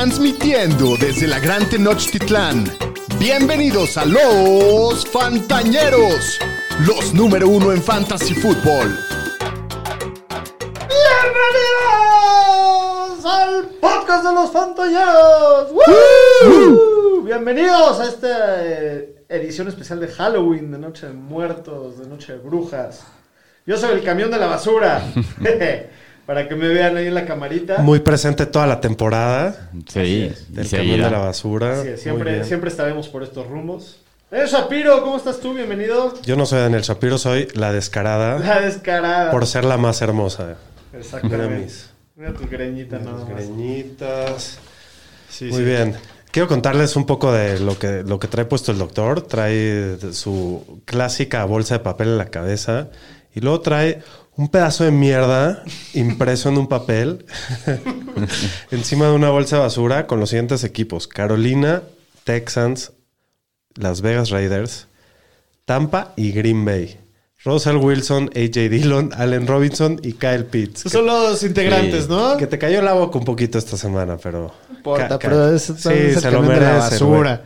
Transmitiendo desde la Gran Tenochtitlán. Bienvenidos a los Fantañeros, los número uno en Fantasy Football. ¡Bienvenidos al podcast de los Fantañeros! ¡Woo! Bienvenidos a esta eh, edición especial de Halloween, de Noche de Muertos, de Noche de Brujas. Yo soy el camión de la basura. Para que me vean ahí en la camarita. Muy presente toda la temporada Sí, del camión de la basura. Muy siempre, siempre estaremos por estos rumbos. ¡Eh, Shapiro! ¿Cómo estás tú? Bienvenido. Yo no soy Daniel Shapiro, soy la descarada La descarada. por ser la más hermosa. Mira Exactamente. mis, Mira tu greñita mis nada más. greñitas. Sí, Muy sí. bien. Quiero contarles un poco de lo que, lo que trae puesto el doctor. Trae su clásica bolsa de papel en la cabeza y luego trae un pedazo de mierda impreso en un papel encima de una bolsa de basura con los siguientes equipos. Carolina, Texans, Las Vegas Raiders, Tampa y Green Bay. Russell Wilson, AJ Dillon, Allen Robinson y Kyle Pitts. Son los integrantes, Sí. ¿no? Que te cayó la boca un poquito esta semana, pero. No importa, pero es, sí, se lo de la merece. basura.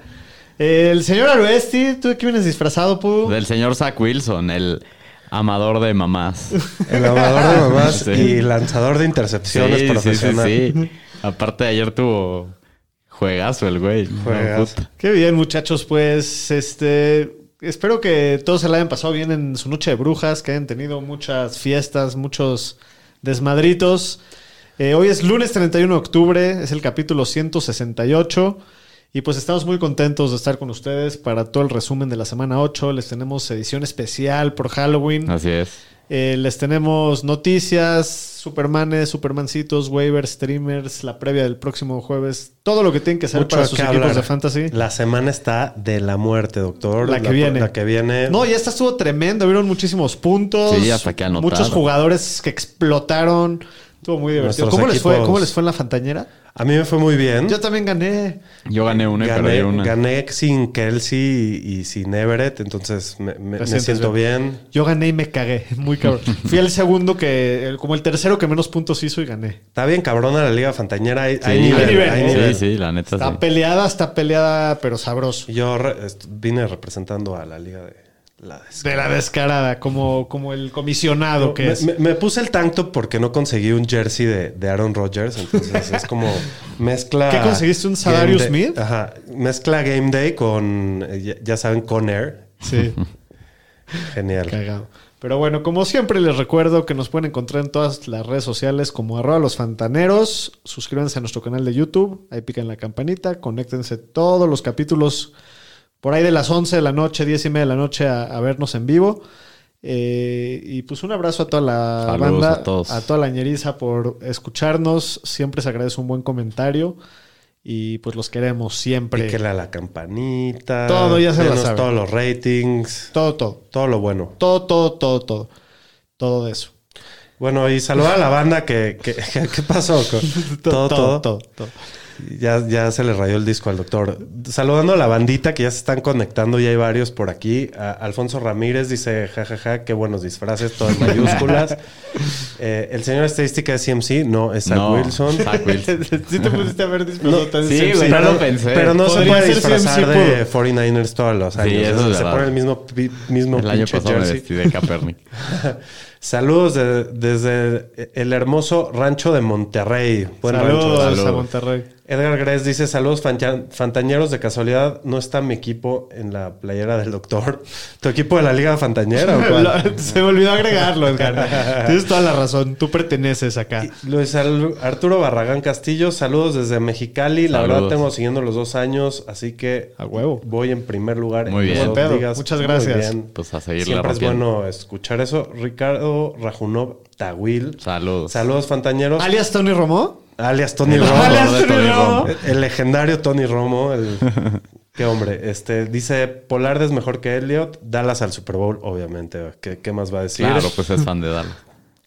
El señor Aruesti, ¿tú de qué vienes disfrazado, Pu? Del señor Zach Wilson, el amador de mamás. El amador de mamás Sí. y lanzador de intercepciones sí, sí, profesional. sí, sí. Aparte de ayer tuvo juegazo el güey. Juegazo. Qué bien, muchachos. Pues, este. Espero que todos se la hayan pasado bien en su noche de brujas, que hayan tenido muchas fiestas, muchos desmadritos. Eh, hoy es lunes 31 de octubre, es el capítulo 168. Y pues estamos muy contentos de estar con ustedes para todo el resumen de la semana 8. Les tenemos edición especial por Halloween. Así es. Eh, les tenemos noticias, Supermanes, Supermancitos, waivers, streamers, la previa del próximo jueves, todo lo que tienen que hacer Mucho para sus equipos hablar. de fantasy. La semana está de la muerte, doctor. La que viene. La que viene. No, ya esta estuvo tremendo, vieron muchísimos puntos. Sí, hasta que anotaron. Muchos jugadores que explotaron. Estuvo muy divertido. Nuestros ¿Cómo les, fue, ¿Cómo les fue en la Fantañera? A mí me fue muy bien. Yo también gané. Yo gané una y gané, perdí una. gané sin Kelsey y, y sin Everett, entonces me, siento bien. Yo gané y me cagué. Muy cabrón. Fui el segundo que, el- como el tercero que menos puntos hizo y gané. Está bien cabrona la Liga Fantañera. Hay, hay Sí, nivel, hay nivel, hay nivel. Sí, sí, la neta Está sí. peleada, está peleada, pero sabroso. Yo re- vine representando a la Liga de la De la descarada, como, como el comisionado que me, es. me- me puse el tanto porque no conseguí un jersey de, de Aaron Rodgers. Entonces es como mezcla. ¿Qué conseguiste? ¿Un Sadarius Smith? Ajá. Mezcla Game Day con, eh, ya, ya saben, con Air. Sí. Genial. Cagado. Pero bueno, como siempre les recuerdo que nos pueden encontrar en todas las redes sociales como arroba los fantaneros. Suscríbanse a nuestro canal de YouTube. Ahí pican la campanita. Conéctense todos los capítulos por ahí de las 11 de la noche, 10 y media de la noche a, a vernos en vivo. Eh, y pues un abrazo a toda la Saludos banda, a todos. toda la ñeriza por escucharnos. Siempre se agradece un buen comentario. Y pues los queremos siempre. Píquele a la campanita. Todo, ya se denos saben. todos los ratings. Todo, todo. Todo lo bueno. Todo, todo, todo, todo. Todo de eso. Bueno, y saludar a la banda que... que- ¿Qué pasó? todo, todo. todo, todo. Ya, ya se le rayó el disco al doctor. Saludando a la bandita que ya se están conectando, ya hay varios por aquí. A- Alfonso Ramírez dice, jajaja, qué buenos disfraces, todo en mayúsculas. Eh, el señor estadística de CMC, no, es Zach No, Wilson. Zach Wilson. sí te pusiste a ver disfrazado tan sí, CMC. güey, no lo pensé. Pero no se puede disfrazar CMC de 49ers todos los años. eso es se verdad. pone el mismo, mismo El año pinche pasado me jersey. vestí de Kaepernick. Saludos de- desde el hermoso rancho de Monterrey. Buen Saludos rancho. a Saludos. Monterrey. Edgar Gres dice: Saludos, fanta- fantañeros. De casualidad, ¿no está mi equipo en la playera del doctor? ¿Tu equipo de la Liga Fantañera o cuál? Se me olvidó agregarlo, Edgar. Tienes toda la razón. Tú perteneces acá. Luis Arturo Barragán Castillo, saludos desde Mexicali. La verdad, tengo siguiendo los dos años, así que A huevo. voy en primer lugar Muy en bien. pedo. ligas. Muchas Muy gracias. bien. Pues a seguirle Siempre es bueno escuchar eso. Ricardo Rajunov Tawil. Saludos. Saludos, fantañeros. ¿Alias Tony Romo? Alias Tony El Romo. Alias de Tony Romo. Romo. El, el legendario Tony Romo. El, qué hombre. Este, dice, Pollard es mejor que Elliot. Dallas al Super Bowl, obviamente. ¿Qué, qué más va a decir? Claro, pues es fan de Dallas.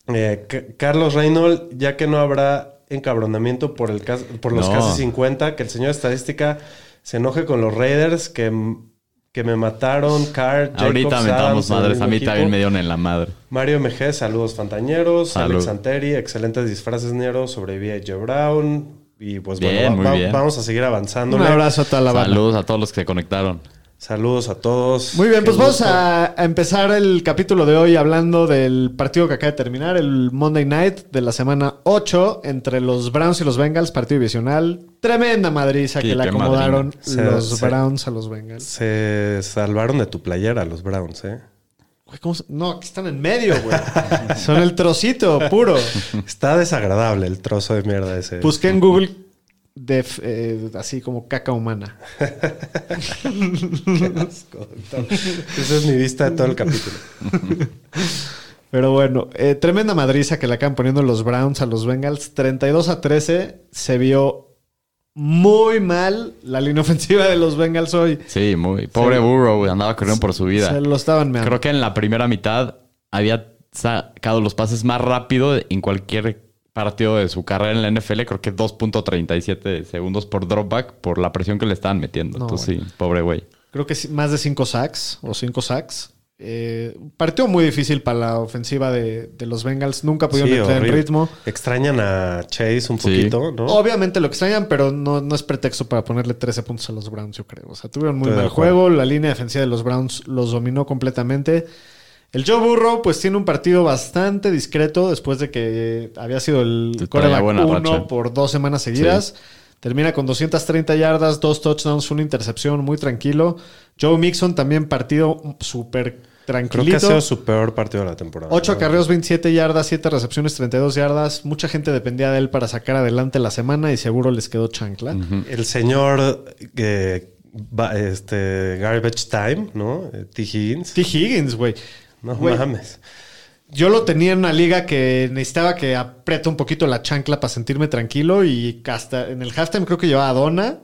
Eh, Carlos Reynolds, ya que no habrá encabronamiento por, el cas- por los No. casi 50, que el señor estadística se enoje con los Raiders que, que me mataron, Ahorita mentamos Adams, en el madres. A mí equipo. también me dieron en la madre. Mario MG, saludos fantañeros. Salud. Alex Anteri, excelentes disfraces, Nero. Sobreviví a Joe Brown. Y pues Bien, bueno, va- va- vamos a seguir avanzando. Un abrazo a toda la banda. Saludos a todos los que se conectaron. Saludos a todos. Muy bien, Qué pues vamos a, a empezar el capítulo de hoy hablando del partido que acaba de terminar, el Monday Night de la semana 8 entre los Browns y los Bengals, partido divisional. Tremenda madriza Sí, que le acomodaron madrina. los Se- se- Browns a los Bengals. Se salvaron de tu playera los Browns, ¿eh? Güey, ¿cómo se- No, aquí están en medio, güey. Son el trocito puro. Está desagradable el trozo de mierda ese. Busqué en Google def- eh, así como caca humana. Qué asco. Esa es mi vista de todo el capítulo. Pero bueno, eh, tremenda madriza que le acaban poniendo los Browns a los Bengals. 32 a 13. Se vio muy mal la línea ofensiva de los Bengals hoy. Sí, muy. Pobre Burrow, güey, andaba corriendo por su vida. Se lo estaban meando. Creo que en la primera mitad había sacado los pases más rápido en cualquier partido de su carrera en la NFL. Creo que 2.37 segundos por dropback por la presión que le estaban metiendo. No, Entonces, sí, pobre güey. Creo que sí, más de 5 sacks o 5 sacks. Eh, partido muy difícil para la ofensiva de, de los Bengals. Nunca pudieron Sí, entrar en ritmo. Extrañan a Chase un Sí. poquito, ¿no? Obviamente lo extrañan, pero no, no es pretexto para ponerle 13 puntos a los Browns, yo creo. O sea, tuvieron muy Estoy mal juego. La línea defensiva de los Browns los dominó completamente. El Joe Burrow, pues tiene un partido bastante discreto después de que había sido el coreback buena 1 racha. por dos semanas seguidas. Termina con 230 yardas, dos touchdowns, una intercepción, muy tranquilo. Joe Mixon también partido súper Creo que ha tranquilito. sido su peor partido de la temporada. 8 ¿no? acarreos, 27 yardas, 7 recepciones, 32 yardas. Mucha gente dependía de él para sacar adelante la semana y seguro les quedó chancla. El señor eh, este, Garbage Time, ¿no? Eh, T. Higgins. T. Higgins, güey. No Güey, mames. Yo lo tenía en una liga que necesitaba que apriete un poquito la chancla para sentirme tranquilo y hasta en el halftime creo que llevaba a Donna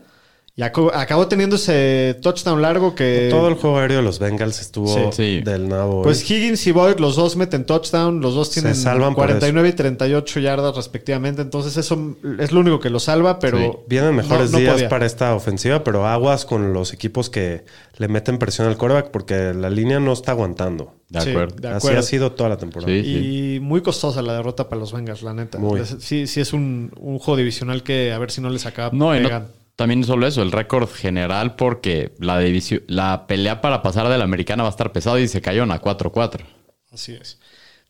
y acabó teniendo ese touchdown largo que... Todo el juego aéreo de los Bengals estuvo Sí. Sí. del nabo. Pues Higgins y Boyd, los dos meten touchdown, los dos tienen salvan por 49 y 38 yardas respectivamente, entonces eso es lo único que lo salva, pero... Sí. Vienen mejores no- no días podía. para esta ofensiva, pero aguas con los equipos que le meten presión al coreback porque la línea no está aguantando. De Sí, acuerdo. de Así ha sido toda la temporada. Sí. Y muy costosa la derrota para los Bengals, la neta. Muy. Es- Sí, sí es un, un juego divisional que a ver si no les acaba No. También no solo eso, el récord general, porque la división, la pelea para pasar de la americana va a estar pesado y se cayeron a 4-4. Así es.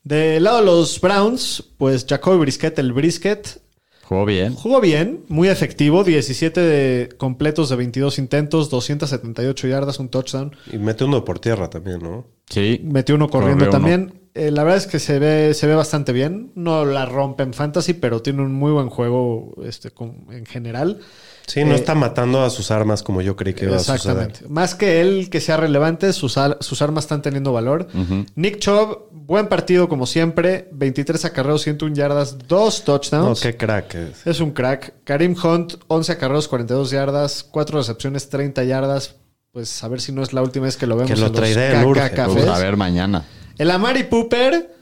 Del lado de los Browns, pues Jacoby Brisket, el Brisket, Jugó bien. jugó bien, muy efectivo, 17 de completos de 22 intentos, 278 yardas, un touchdown. Y mete uno por tierra también, ¿no? Sí. Metió uno corriendo uno. también. Eh, la verdad es que se ve, se ve bastante bien. No la rompe en fantasy, pero tiene un muy buen juego este, con- en general. Sí, no Eh, está matando a sus armas como yo creí que iba a Exactamente. suceder. Más que él que sea relevante, sus, al- sus armas están teniendo valor. Nick Chubb, buen partido como siempre. 23 acarreos, 101 yardas, dos No, touchdowns. qué crack. es. Es un crack. Karim Hunt, 11 acarreos, 42 yardas, 4 recepciones, 30 yardas. Pues a ver si no es la última vez que lo vemos Que lo en los urge. cafés. Vamos a ver mañana. El Amari Pooper,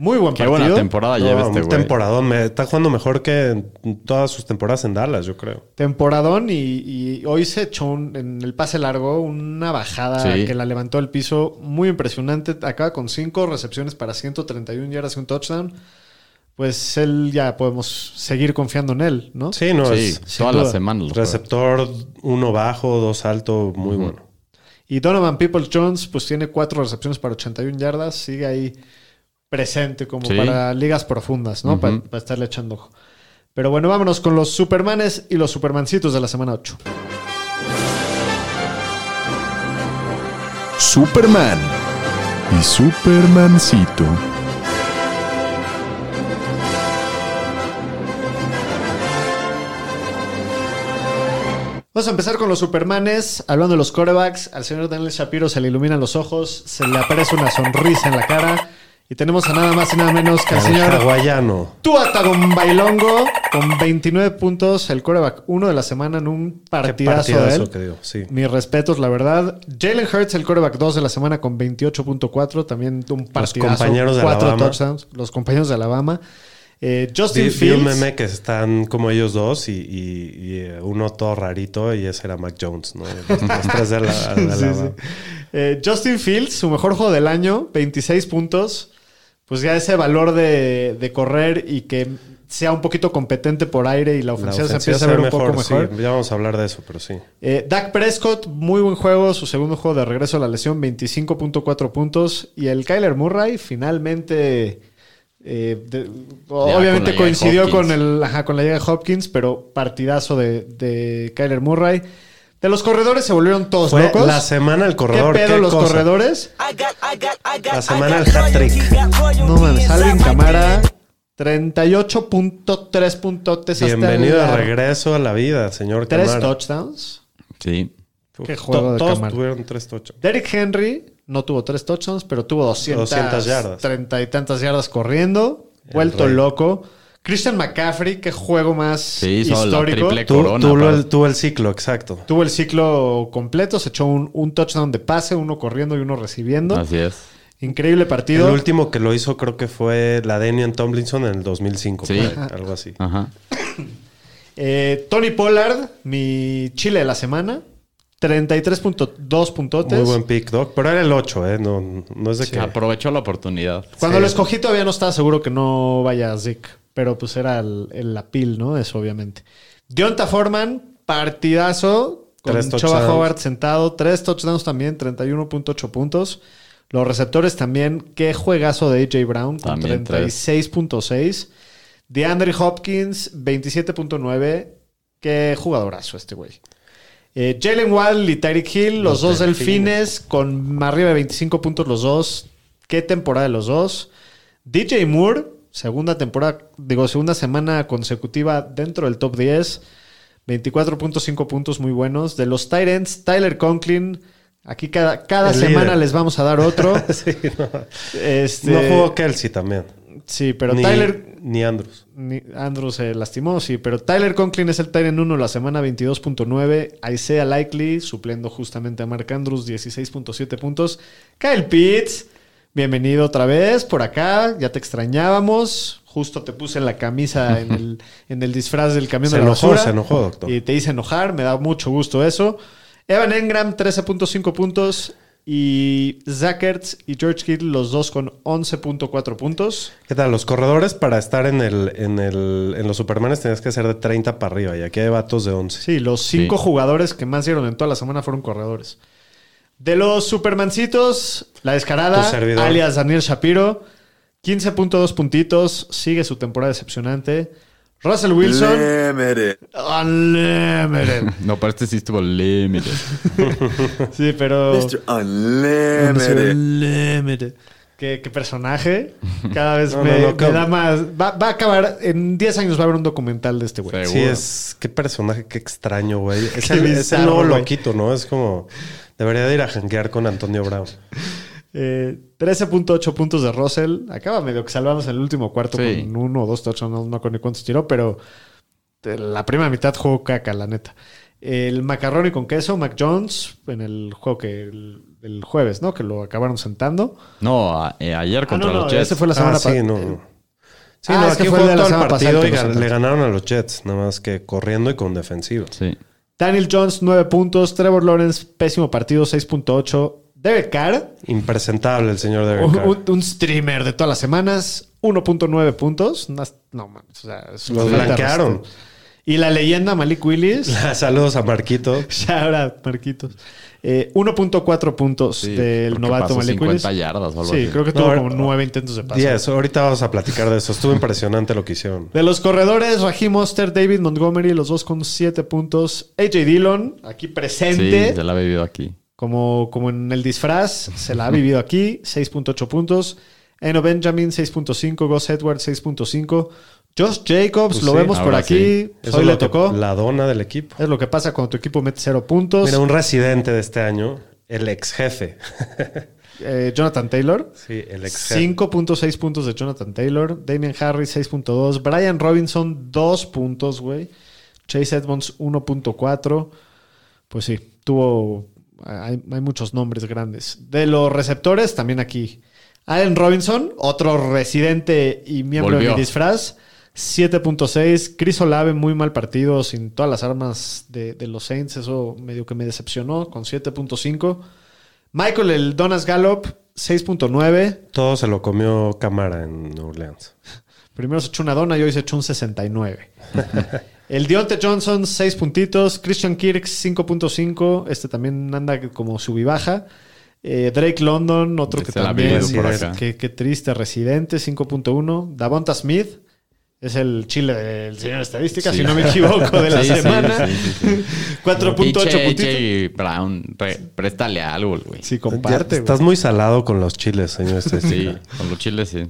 muy buen Qué partido. buena temporada lleva No, este un güey. temporadón. Me, está jugando mejor que en todas sus temporadas en Dallas, yo creo. Temporadón y, y hoy se echó un- en el pase largo una bajada Sí. que la levantó al piso muy impresionante. Acaba con cinco recepciones para 131 yardas y un touchdown. Pues él ya podemos seguir confiando en él, ¿no? Sí, no, Sí, es semanas. lo juega. receptor uno bajo, dos alto, muy bueno. Y Donovan Peoples Jones, pues tiene cuatro recepciones para 81 yardas. Sigue ahí presente como Sí. para ligas profundas, ¿no? Para, para estarle echando ojo. Pero bueno, vámonos con los Supermanes y los Supermancitos de la semana 8. Superman y Supermancito. Vamos a empezar con los Supermanes. Hablando de los corebacks, al señor Daniel Shapiro se le iluminan los ojos, se le aparece una sonrisa en la cara. Y tenemos a nada más y nada menos que al El señor hawaiano. Tua Tagovailoa con 29 puntos, el coreback uno de la semana en un Qué partidazo, de partidazo él. que dio, sí. Mis respetos, la verdad. Jalen Hurts, el coreback 2 de la semana con 28.4. También un partidazo. compañeros de cuatro Alabama. touchdowns. Los compañeros de Alabama. Eh, Vi, Justin vi un Fields. meme que están como ellos dos y, y- y, eh, uno todo rarito y ese era Mac Jones, ¿no? Los, los tres de la, de Sí, sí. Eh, Justin Fields, su mejor juego del año, 26 puntos. Pues ya ese valor de, de correr y que sea un poquito competente por aire y la La ofensiva, se empieza a ver un poco mejor. sí. ya vamos a hablar de eso, pero sí. Eh, Dak Prescott, muy buen juego, su segundo juego de regreso a la lesión, 25.4 puntos. Y el Kyler Murray finalmente, eh, de- obviamente con coincidió con, el, ajá, con la llegada de Hopkins, pero partidazo de, de Kyler Murray. De los corredores se volvieron todos Fue locos. la semana del ¿Qué corredor. pedo qué los cosa. corredores? La semana del hat-trick. No mames, Alvin Camara, 38.3 puntotes hasta Bienvenido la- de regreso a la vida, señor Tres Camara. touchdowns. Sí. Qué To- juego de Todos Camara. tuvieron tres touchdowns. Derrick Henry no tuvo tres touchdowns, pero tuvo 200, 200 yardas. 30 y tantas yardas corriendo. Vuelto rey. loco. Christian McCaffrey, qué juego más Sí, la histórico. triple Tu- corona. tuvo, el, tuvo el ciclo, exacto. Tuvo el ciclo completo, se echó un, un touchdown de pase, uno corriendo y uno recibiendo. Así es. Increíble El partido. último que lo hizo creo que fue la Daniel Tomlinson en el 2005. Sí. algo así. Ajá. Eh, Tony Pollard, mi chile de la semana. 33.2 puntotes. Muy buen pick, Doc. Pero era el 8, ¿eh? No, no es de que... Aprovechó la oportunidad. Cuando Sí. lo escogí todavía no estaba seguro que no vaya Zeke, pero pues era el, el la pil, ¿no? Eso obviamente. Dionta Foreman, partidazo, con Tres Choba. Howard sentado, tres touchdowns también, 31.8 puntos. Los receptores también, qué juegazo de AJ Brown con También tres. 36.6. DeAndre Hopkins, 27.9. Qué jugadorazo este güey. Eh, Jalen Wall y Tyreek Hill, los, Los dos delfines. delfines, con arriba de 25 puntos los dos. Qué temporada de los dos. DJ Moore, segunda temporada, digo, segunda semana consecutiva dentro del top 10. 24.5 puntos muy buenos. De los Titans, Tyler Conklin. Aquí cada, cada El semana líder. les vamos a dar otro. Sí, no. Este, No jugó Kelsey también. Sí, pero ni, Tyler. Ni Andrews. ni- Andrew se lastimó, sí, pero Tyler Conklin es el Tyler 1 la semana 22.9. Isaiah Likely supliendo justamente a Mark Andrews 16.7 puntos. Kyle Pitts, bienvenido otra vez por acá, ya te extrañábamos. Justo te puse en la camisa en el, en el disfraz del camión Se de la enojó, basura. se enojó, doctor. Y te hice enojar, me da mucho gusto eso. Evan Engram, 13.5 puntos. Y Zach Ertz y George Kittle, los dos con 11.4 puntos. ¿Qué tal? Los corredores para estar en el, en el en los Supermanes tenías que ser de 30 para arriba y aquí hay vatos de 11. Sí, los cinco Sí. jugadores que más dieron en toda la semana fueron corredores. De los Supermancitos, la descarada, alias Daniel Shapiro, 15.2 puntitos, sigue su temporada decepcionante. Russell Wilson, Limited. Unlimited. No, pero este sí estuvo límite. Sí, pero. Mr. Unlimited. Unlimited. ¿Qué, qué personaje. Cada vez No, me, no, no, me que- da más. Va, va a acabar. En 10 años va a haber un documental de este güey. Sí, es... Qué personaje, qué extraño, güey. Es el, es el bizarro, nuevo güey. loquito, ¿no? Es como... Debería de ir a janguear con Antonio Brown. Eh, 13.8 puntos de Russell. Acaba medio que salvamos en el último cuarto Sí. con uno o dos touchdowns. No, no con ni cuántos tiró, pero de la primera mitad jugó caca, la neta. El macarrón y con queso, Mac Jones, en el juego que el, el jueves, ¿no? Que lo acabaron sentando. No, a- eh, ayer Ah, contra no, no, los Jets. ese fue la semana Ah, sí, pasada. no. Sí, Ah, no, es que aquí fue el de la semana pasada partido que y lo gan- sentaste. le ganaron a los Jets, nada más que corriendo y con defensiva. Sí. Daniel Jones, 9 puntos. Trevor Lawrence, pésimo partido, 6.8. Derek Carr, Impresentable el señor Derek Carr. un- un streamer de todas las semanas, 1.9 puntos. No, o sea, una Los blanquearon. Y la leyenda Malik Willis, Saludos a Marquito. ya ahora, Marquitos. Eh, 1.4 puntos Sí, del novato Willis. 50 yardas o algo Sí, así. creo que No, tuvo ahora- como 9 intentos de pase. 10. Ahorita vamos a platicar de eso. Estuvo impresionante lo que hicieron. De los corredores, Raheem Monster, David Montgomery, los dos con 7 puntos. AJ Dillon, aquí Sí, presente. se la ha vivido aquí. Como, como en el disfraz, se la ha vivido aquí, 6.8 puntos. Eno Benjamin, 6.5. Gus Edwards, 6.5. Josh Jacobs, Pues lo sí, vemos por aquí. sí. Hoy le tocó. la dona del equipo. Es lo que pasa cuando tu equipo mete 0 puntos. Mira, un residente de este año, el ex jefe. Eh, Jonathan Taylor. Sí, el ex jefe. 5.6 puntos de Jonathan Taylor. Damian Harris, 6.2. Brian Robinson, 2 puntos, güey. Chase Edmonds, 1.4. Pues sí, tuvo. Hay, hay muchos nombres grandes. De los receptores, también aquí. Allen Robinson, otro residente y miembro de mi disfraz. 7.6. Chris Olave, muy mal partido, sin todas las armas de, de los Saints. Eso medio que me decepcionó, con 7.5. Michael, el Donas Gallup, 6.9. Todo se lo comió Camara en New Orleans. Primero se echó una dona y hoy se echó un 69. El Dionte Johnson, 6 puntitos. Christian Kirk, 5.5. Este también anda como sub y baja. Eh, Drake London, otro que también. vive por es- acá. Qué, qué triste, residente, 5.1. Davonta Smith, es el chile del señor estadística, si no me equivoco, de la Sí, sí, semana. sí, sí, sí. 4.8 Pinche puntitos. Brown, re- préstale algo, güey. Sí, comparte. estás muy salado con los chiles, señor. Sí, estadística. con los chiles sí.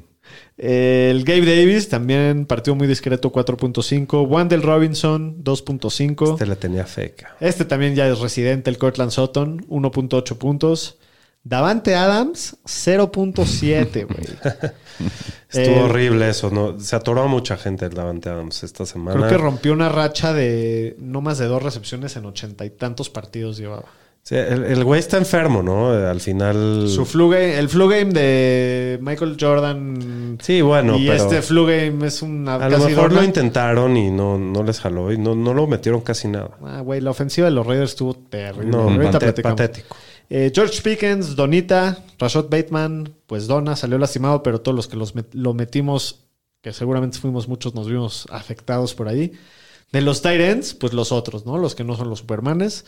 El Gabe Davis también partió muy discreto, 4.5. Wandel Robinson, 2.5. Este le tenía feca. Este también ya es residente, el Cortland Sutton, 1.8 puntos. Davante Adams, 0.7, güey. Estuvo Eh, horrible eso, ¿no? Se atoró a mucha gente el Davante Adams esta semana. Creo que rompió una racha de no más de dos recepciones en ochenta y tantos partidos llevaba. Sí, el, güey está enfermo, ¿no? Al final. Su flu game, el flu game de Michael Jordan Sí, bueno, y pero. este flu game es una a lo mejor lo intentaron y no, no les jaló y no, no lo metieron casi nada. Ah, güey, la ofensiva de los Raiders estuvo terrible. No, patético. Eh, George Pickens, Donita, Rashad Bateman, pues Donna salió lastimado, pero todos los que los met- lo metimos, que seguramente fuimos muchos, nos vimos afectados por ahí. De los ends, pues los otros, ¿no? Los que no son los supermanes,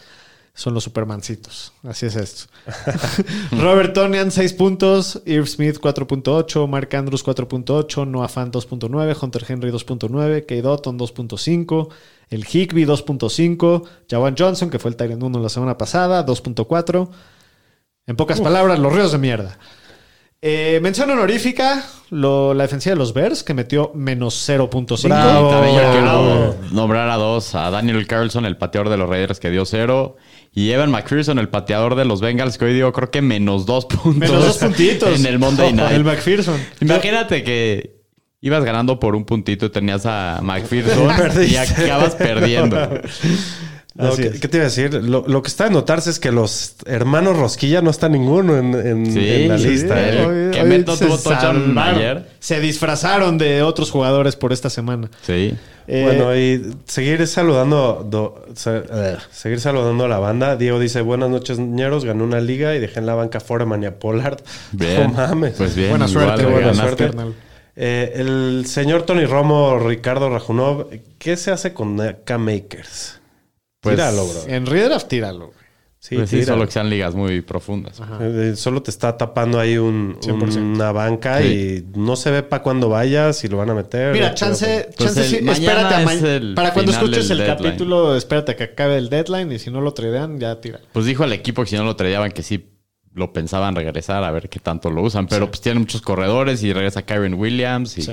son los supermancitos. Así es esto. Robert Tonian, 6 puntos. Irv Smith, 4.8. Mark Andrews, 4.8. Noah Fant, 2.9. Hunter Henry, 2.9. Kay Dotton, 2.5. El Higby, 2.5. Jawan Johnson, que fue el Tyrant 1 la semana pasada, 2.4. En pocas palabras, los ríos de mierda. Eh, mención honorífica, lo- la defensiva de los Bears, que metió menos 0.5. Bravo. También yo Bravo. quiero nombrar a dos, a Daniel Carlson, el pateador de los Raiders que dio cero, y Evan McPherson, el pateador de los Bengals, que hoy dio creo que menos dos puntos. Menos dos puntitos. en el Monday Night. El McPherson. Imagínate que ibas ganando por un puntito y tenías a McPherson y acabas perdiendo. ¿qué, te iba a decir? Lo, lo que está de notarse es que los hermanos Rosquilla no está ninguno en, en- Sí, en la sí, lista. el ¿eh? que Meto se tuvo touchdown salvaron. Se disfrazaron de otros jugadores por esta semana. Sí. Eh, Bueno, y seguir saludando, do- se- seguir saludando a la banda. Diego dice, buenas noches, ñeros. Gané una liga y dejé en la banca Foreman y a Pollard. Bien. No mames. Pues bien. Buena igual suerte, le buena suerte. carnal. Eh, el señor Tony Romo, Ricardo Rajunov, ¿qué se hace con K-Makers? Pues, tíralo, bro. En Redraft, tíralo. güey. Sí, Pues sí, solo que sean ligas muy profundas. Eh, Solo te está tapando ahí un, 100%. una banca y no se ve para cuando vayas si lo van a meter. Mira, chance, Pues chance el sí, espérate a es Para cuando escuches el deadline. capítulo, espérate a que acabe el deadline y si no lo tradean, ya tira. Pues dijo el equipo que si no lo tradeaban que sí lo pensaban regresar a ver qué tanto lo usan. Pero pues tienen muchos corredores y regresa Kyron Williams. Y... Sí.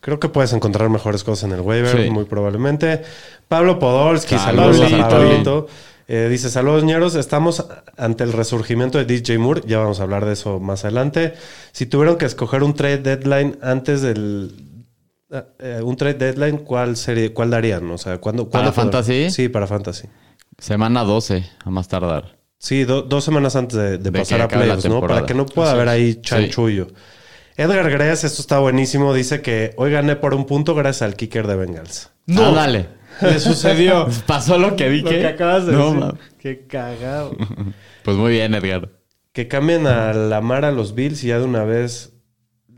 Creo que puedes encontrar mejores cosas en el waiver, Sí. muy probablemente. Pablo Podolski, Saludos a Pablito. Eh, dice, saludos ñeros, estamos ante el resurgimiento de DJ Moore, ya vamos a hablar de eso más adelante. Si tuvieron que escoger un trade deadline antes del... eh, eh, un trade deadline, ¿cuál sería, cuál darían? O sea, ¿cuándo, ¿Para cuándo fantasy? Sí, para fantasy. Semana 12, a más tardar. Sí, do- dos semanas antes de, de De pasar a playoffs, ¿no? Para que no pueda haber ahí chanchullo. Edgar Gress, esto está buenísimo, dice que hoy gané por un punto gracias al kicker de Bengals. No. dale. Le sucedió Pasó lo que lo dije. que acabas de No, decir. ma- Qué cagado. Pues muy bien, Edgar. Que cambien a Lamar a los Bills y ya de una vez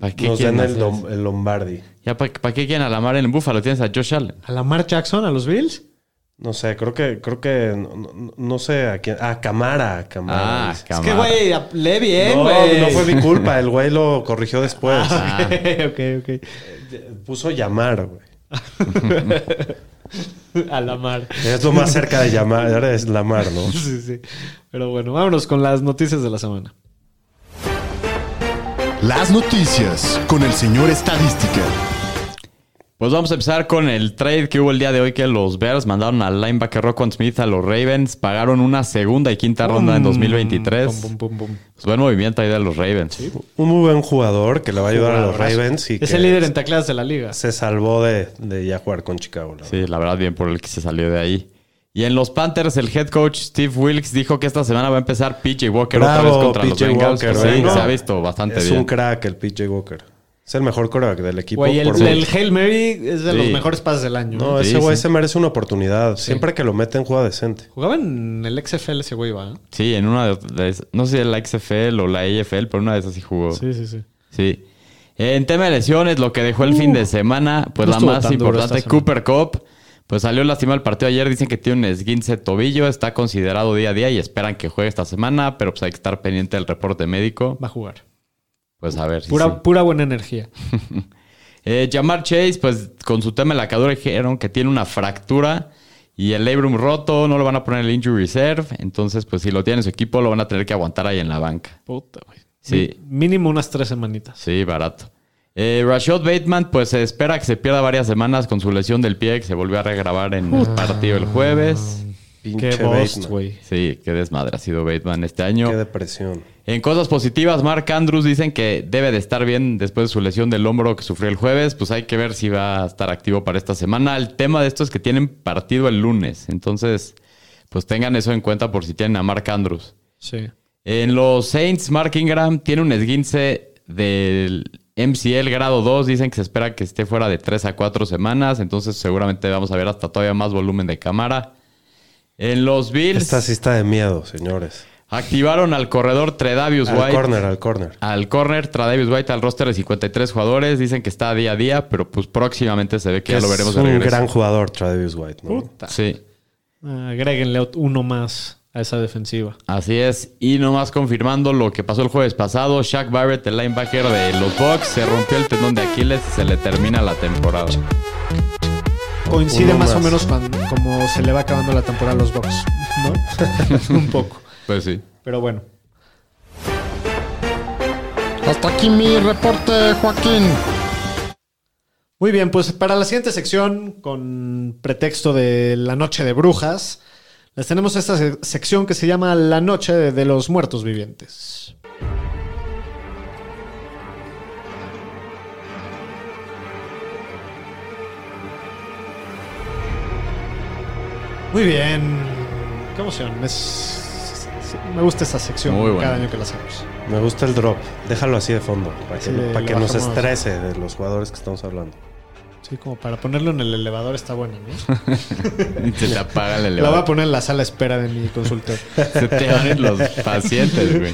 ¿Para qué nos den el, Lombardi. ¿Ya para qué quieren a la mar en el Búfalo? Tienes a Josh Allen. ¿A Lamar Jackson, a los Bills? No sé, creo que, creo que, no, no- no sé a quién. Ah, Camara, Camara. Ah. Es Camara. que, güey, lee bien, no, güey. no fue mi culpa, el güey lo corrigió después. Ah. ok, ok. Puso llamar, güey. A Lamar. Es lo más cerca de llamar, ahora es Lamar, ¿no? Sí, sí. Pero bueno, vámonos con las noticias de la semana. Las noticias con el señor Estadística. Pues vamos a empezar con el trade que hubo el día de hoy que los Bears mandaron al linebacker Roquan Smith a los Ravens. Pagaron una segunda y quinta ronda en 2023. Pum, pum, pum, pum. Pues buen movimiento ahí de los Ravens. Un muy buen jugador que le va a ayudar a los. Ravens y Es que el líder en tacleadas de la liga. se salvó de, de ya jugar con Chicago. la Sí, la verdad, bien por el que se salió de ahí. Y en los Panthers, el head coach Steve Wilkes dijo que esta semana va a empezar PJ Walker otra vez contra los Bengals. Walker, Pues sí, bueno. se ha visto bastante es bien. un crack el PJ Walker. Es el mejor coreback del equipo. Güey, el, por el Hail Mary es de los mejores pases del año. No, ¿eh? Sí, ese güey sí. se merece una oportunidad. Siempre que lo meten, juega decente. Jugaba en el XFL ese güey, ¿va? Sí, en una de, no sé si la XFL o la AFL, pero una de esas sí jugó. Sí, sí, sí. Sí. En tema de lesiones, lo que dejó el fin de semana, pues no la más importante. Cooper Cup, pues salió lastimado el partido ayer. Dicen que tiene un esguince de tobillo, está considerado día a día y esperan que juegue esta semana, pero pues hay que estar pendiente del reporte médico. Va a jugar. Pues a ver si Pura, sí. pura buena energía. Eh, Jamar Chase, pues con su tema de la cadura dijeron que tiene una fractura y el labrum roto, no lo van a poner en el injury reserve. Entonces, pues si lo tiene en su equipo, lo van a tener que aguantar ahí en la banca. Puta, güey. Sí. Mínimo unas tres semanitas. Sí, barato. Eh, Rashad Bateman, pues se espera que se pierda varias semanas con su lesión del pie, que se volvió a regrabar en el partido el jueves. Pinche Qué boss, güey. Sí, qué desmadre ha sido Bateman este año. Qué depresión. En cosas positivas, Mark Andrews dicen que debe de estar bien después de su lesión del hombro que sufrió el jueves. Pues hay que ver si va a estar activo para esta semana. El tema de esto es que tienen partido el lunes. Entonces, pues tengan eso en cuenta por si tienen a Mark Andrews. Sí. En los Saints, Mark Ingram tiene un esguince del MCL grado 2. Dicen que se espera que esté fuera de 3 a 4 semanas. Entonces, seguramente vamos a ver hasta todavía más volumen de cámara. En los Bills, Esta sí está de miedo, señores. Activaron al corredor Tredavious Al White. corner, al corner. Al corner, Tredavious White al roster de 53 jugadores. Dicen que está día a día, pero pues próximamente se ve que ya lo veremos es un regreso. gran jugador, Travis White, ¿no? Puta. Sí, Agréguenle uno más a esa defensiva. así es. Y nomás confirmando lo que pasó el jueves pasado, Shaq Barrett, el linebacker de los Bucks, se rompió el tendón de Aquiles y se le termina la temporada. Coincide más, o menos cuando como se le va acabando la temporada a los Bucks, ¿no? Un poco. Pues sí. Pero bueno. Hasta aquí mi reporte, Joaquín. Muy bien, pues para la siguiente sección, con pretexto de la noche de brujas, les tenemos esta se- sección que se llama La noche de, los muertos vivientes. Muy bien. Qué emoción. Es- me gusta esta sección Muy cada año que la hacemos. Me gusta el drop. Déjalo así de fondo. Para que, Sí, para le que nos estrese de los jugadores que estamos hablando. Sí, como para ponerlo en el elevador está bueno, ¿no? Se te apaga el La voy a elevador. poner en la sala de espera de mi consultorio. Se te abren los pacientes, güey.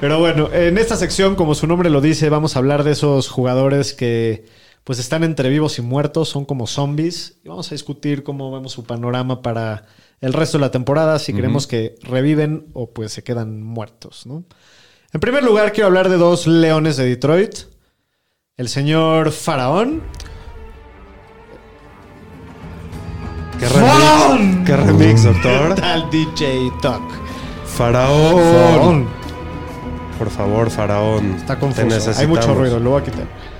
Pero bueno, en esta sección, como su nombre lo dice, vamos a hablar de esos jugadores que pues están entre vivos y muertos, son como zombies. Y vamos a discutir cómo vemos su panorama para el resto de la temporada, si creemos que reviven o pues se quedan muertos, ¿no? En primer lugar, quiero hablar de dos leones de Detroit. El señor Faraón. ¿Qué remix? ¿Qué remix, doctor? Tal DJ Talk. Faraón. Faraón. Por favor, Faraón. Está Te confuso. Hay mucho ruido, lo voy a quitar.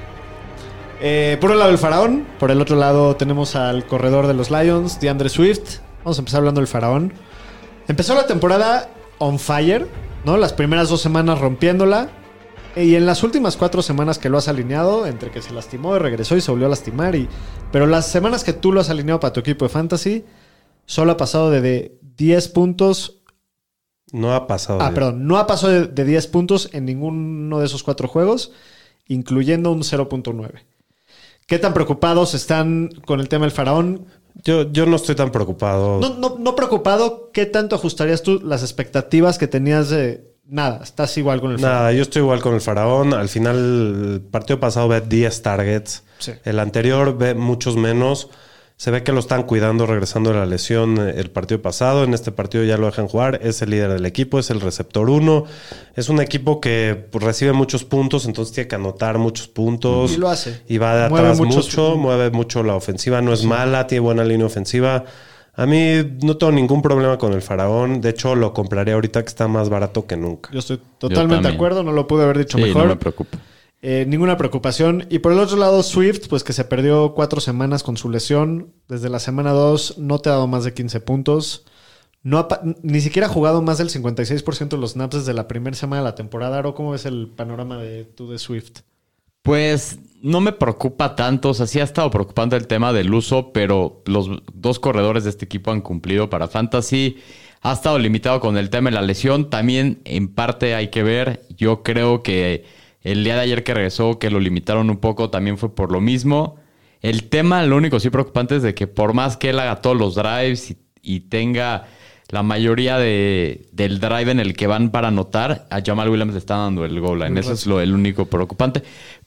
Eh, por un lado el faraón, por el otro lado tenemos al corredor de los Lions, DeAndre Swift. Vamos a empezar hablando del faraón. Empezó la temporada on fire, ¿no? Las primeras dos semanas rompiéndola. Y en las últimas cuatro semanas que lo has alineado, entre que se lastimó y regresó y se volvió a lastimar. Y... Pero las semanas que tú lo has alineado para tu equipo de fantasy, solo ha pasado de, de 10 puntos No ha pasado. Ah, perdón, no ha pasado de, de 10 puntos en ninguno de esos cuatro juegos, incluyendo un 0.9. ¿Qué tan preocupados están con el tema del faraón? Yo, yo no estoy tan preocupado. No, no, no preocupado, ¿qué tanto ajustarías tú las expectativas que tenías de nada? Estás igual con el faraón. Nada, yo estoy igual con el Faraón. Al final, el partido pasado ve 10 targets. Sí. El anterior ve muchos menos. Se ve que lo están cuidando regresando de la lesión eh, el partido pasado. En este partido ya lo dejan jugar. Es el líder del equipo, es el receptor uno. Es un equipo que pues, recibe muchos puntos, entonces tiene que anotar muchos puntos. Y lo hace. Y va de Mueve atrás muchos- mucho, mueve mucho la ofensiva. No es mala, tiene buena línea ofensiva. A mí no tengo ningún problema con el Faraón. De hecho, lo compraré ahorita que está más barato que nunca. Yo estoy totalmente de acuerdo, no lo pude haber dicho Sí, mejor. no me preocupa. Eh, ninguna preocupación. Y por el otro lado, Swift, pues que se perdió cuatro semanas con su lesión. Desde la semana 2 no te ha dado más de 15 puntos. No ni siquiera ha jugado más del 56% de los snaps desde la primera semana de la temporada. Aro, ¿cómo ves el panorama de tú de Swift? Pues no me preocupa tanto, o sea, sí ha estado preocupando el tema del uso, pero los dos corredores de este equipo han cumplido para Fantasy. Ha estado limitado con el tema de la lesión. También en parte hay que ver, yo creo que el día de ayer que regresó, que lo limitaron un poco, también fue por lo mismo. El tema, lo único sí preocupante es de que por más que él haga todos los drives y, y tenga la mayoría de, del drive en el que van para anotar, a Jamal Williams le está dando el goal line. Eso es lo, el único preocupante.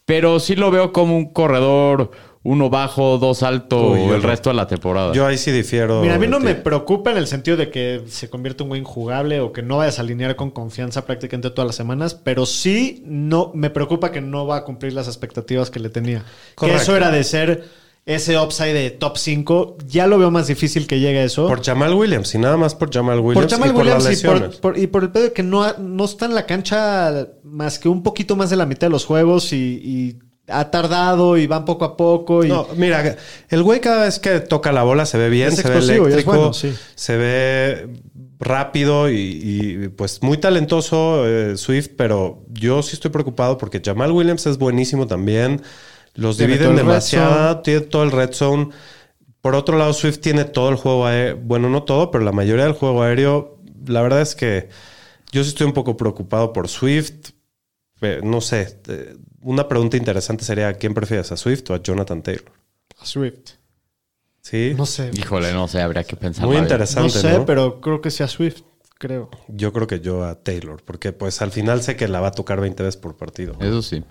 Pero sí lo veo como un corredor, uno bajo, dos alto, Uy, el no. resto de la temporada. Yo ahí sí difiero. Mira, a mí no me preocupa en el sentido de que se convierta en un güey injugable o que no vayas a alinear con confianza prácticamente todas las semanas, pero sí no me preocupa que no va a cumplir las expectativas que le tenía. Correcto. Que eso era de ser ese upside de top 5. Ya lo veo más difícil que llegue a eso. Por Jamal Williams y nada más por Jamal Williams. por Jamal y por Williams las y por, por- y por el pedo de que no, ha- no está en la cancha más que un poquito más de la mitad de los juegos y, y ha tardado y van poco a poco. Y, No, mira, el güey cada vez que toca la bola se ve bien, Es se ve eléctrico, bueno, sí. se ve rápido y, y, pues muy talentoso eh, Swift, pero yo sí estoy preocupado porque Jamal Williams es buenísimo también. Los Tiene dividen demasiado, tiene todo el red zone. Por otro lado, Swift tiene todo el juego aéreo. Bueno, no todo, pero la mayoría del juego aéreo. La verdad es que yo sí estoy un poco preocupado por Swift. Pe- No sé. Una pregunta interesante sería: ¿quién prefieres, a Swift o a Jonathan Taylor? Swift. Sí. No sé. Híjole, no sé, habría que pensar. Muy interesante. No sé, ¿no? pero creo que sea Swift. Creo. Yo creo que yo a Taylor, porque pues al final sé que la va a tocar 20 veces por partido. Eso sí.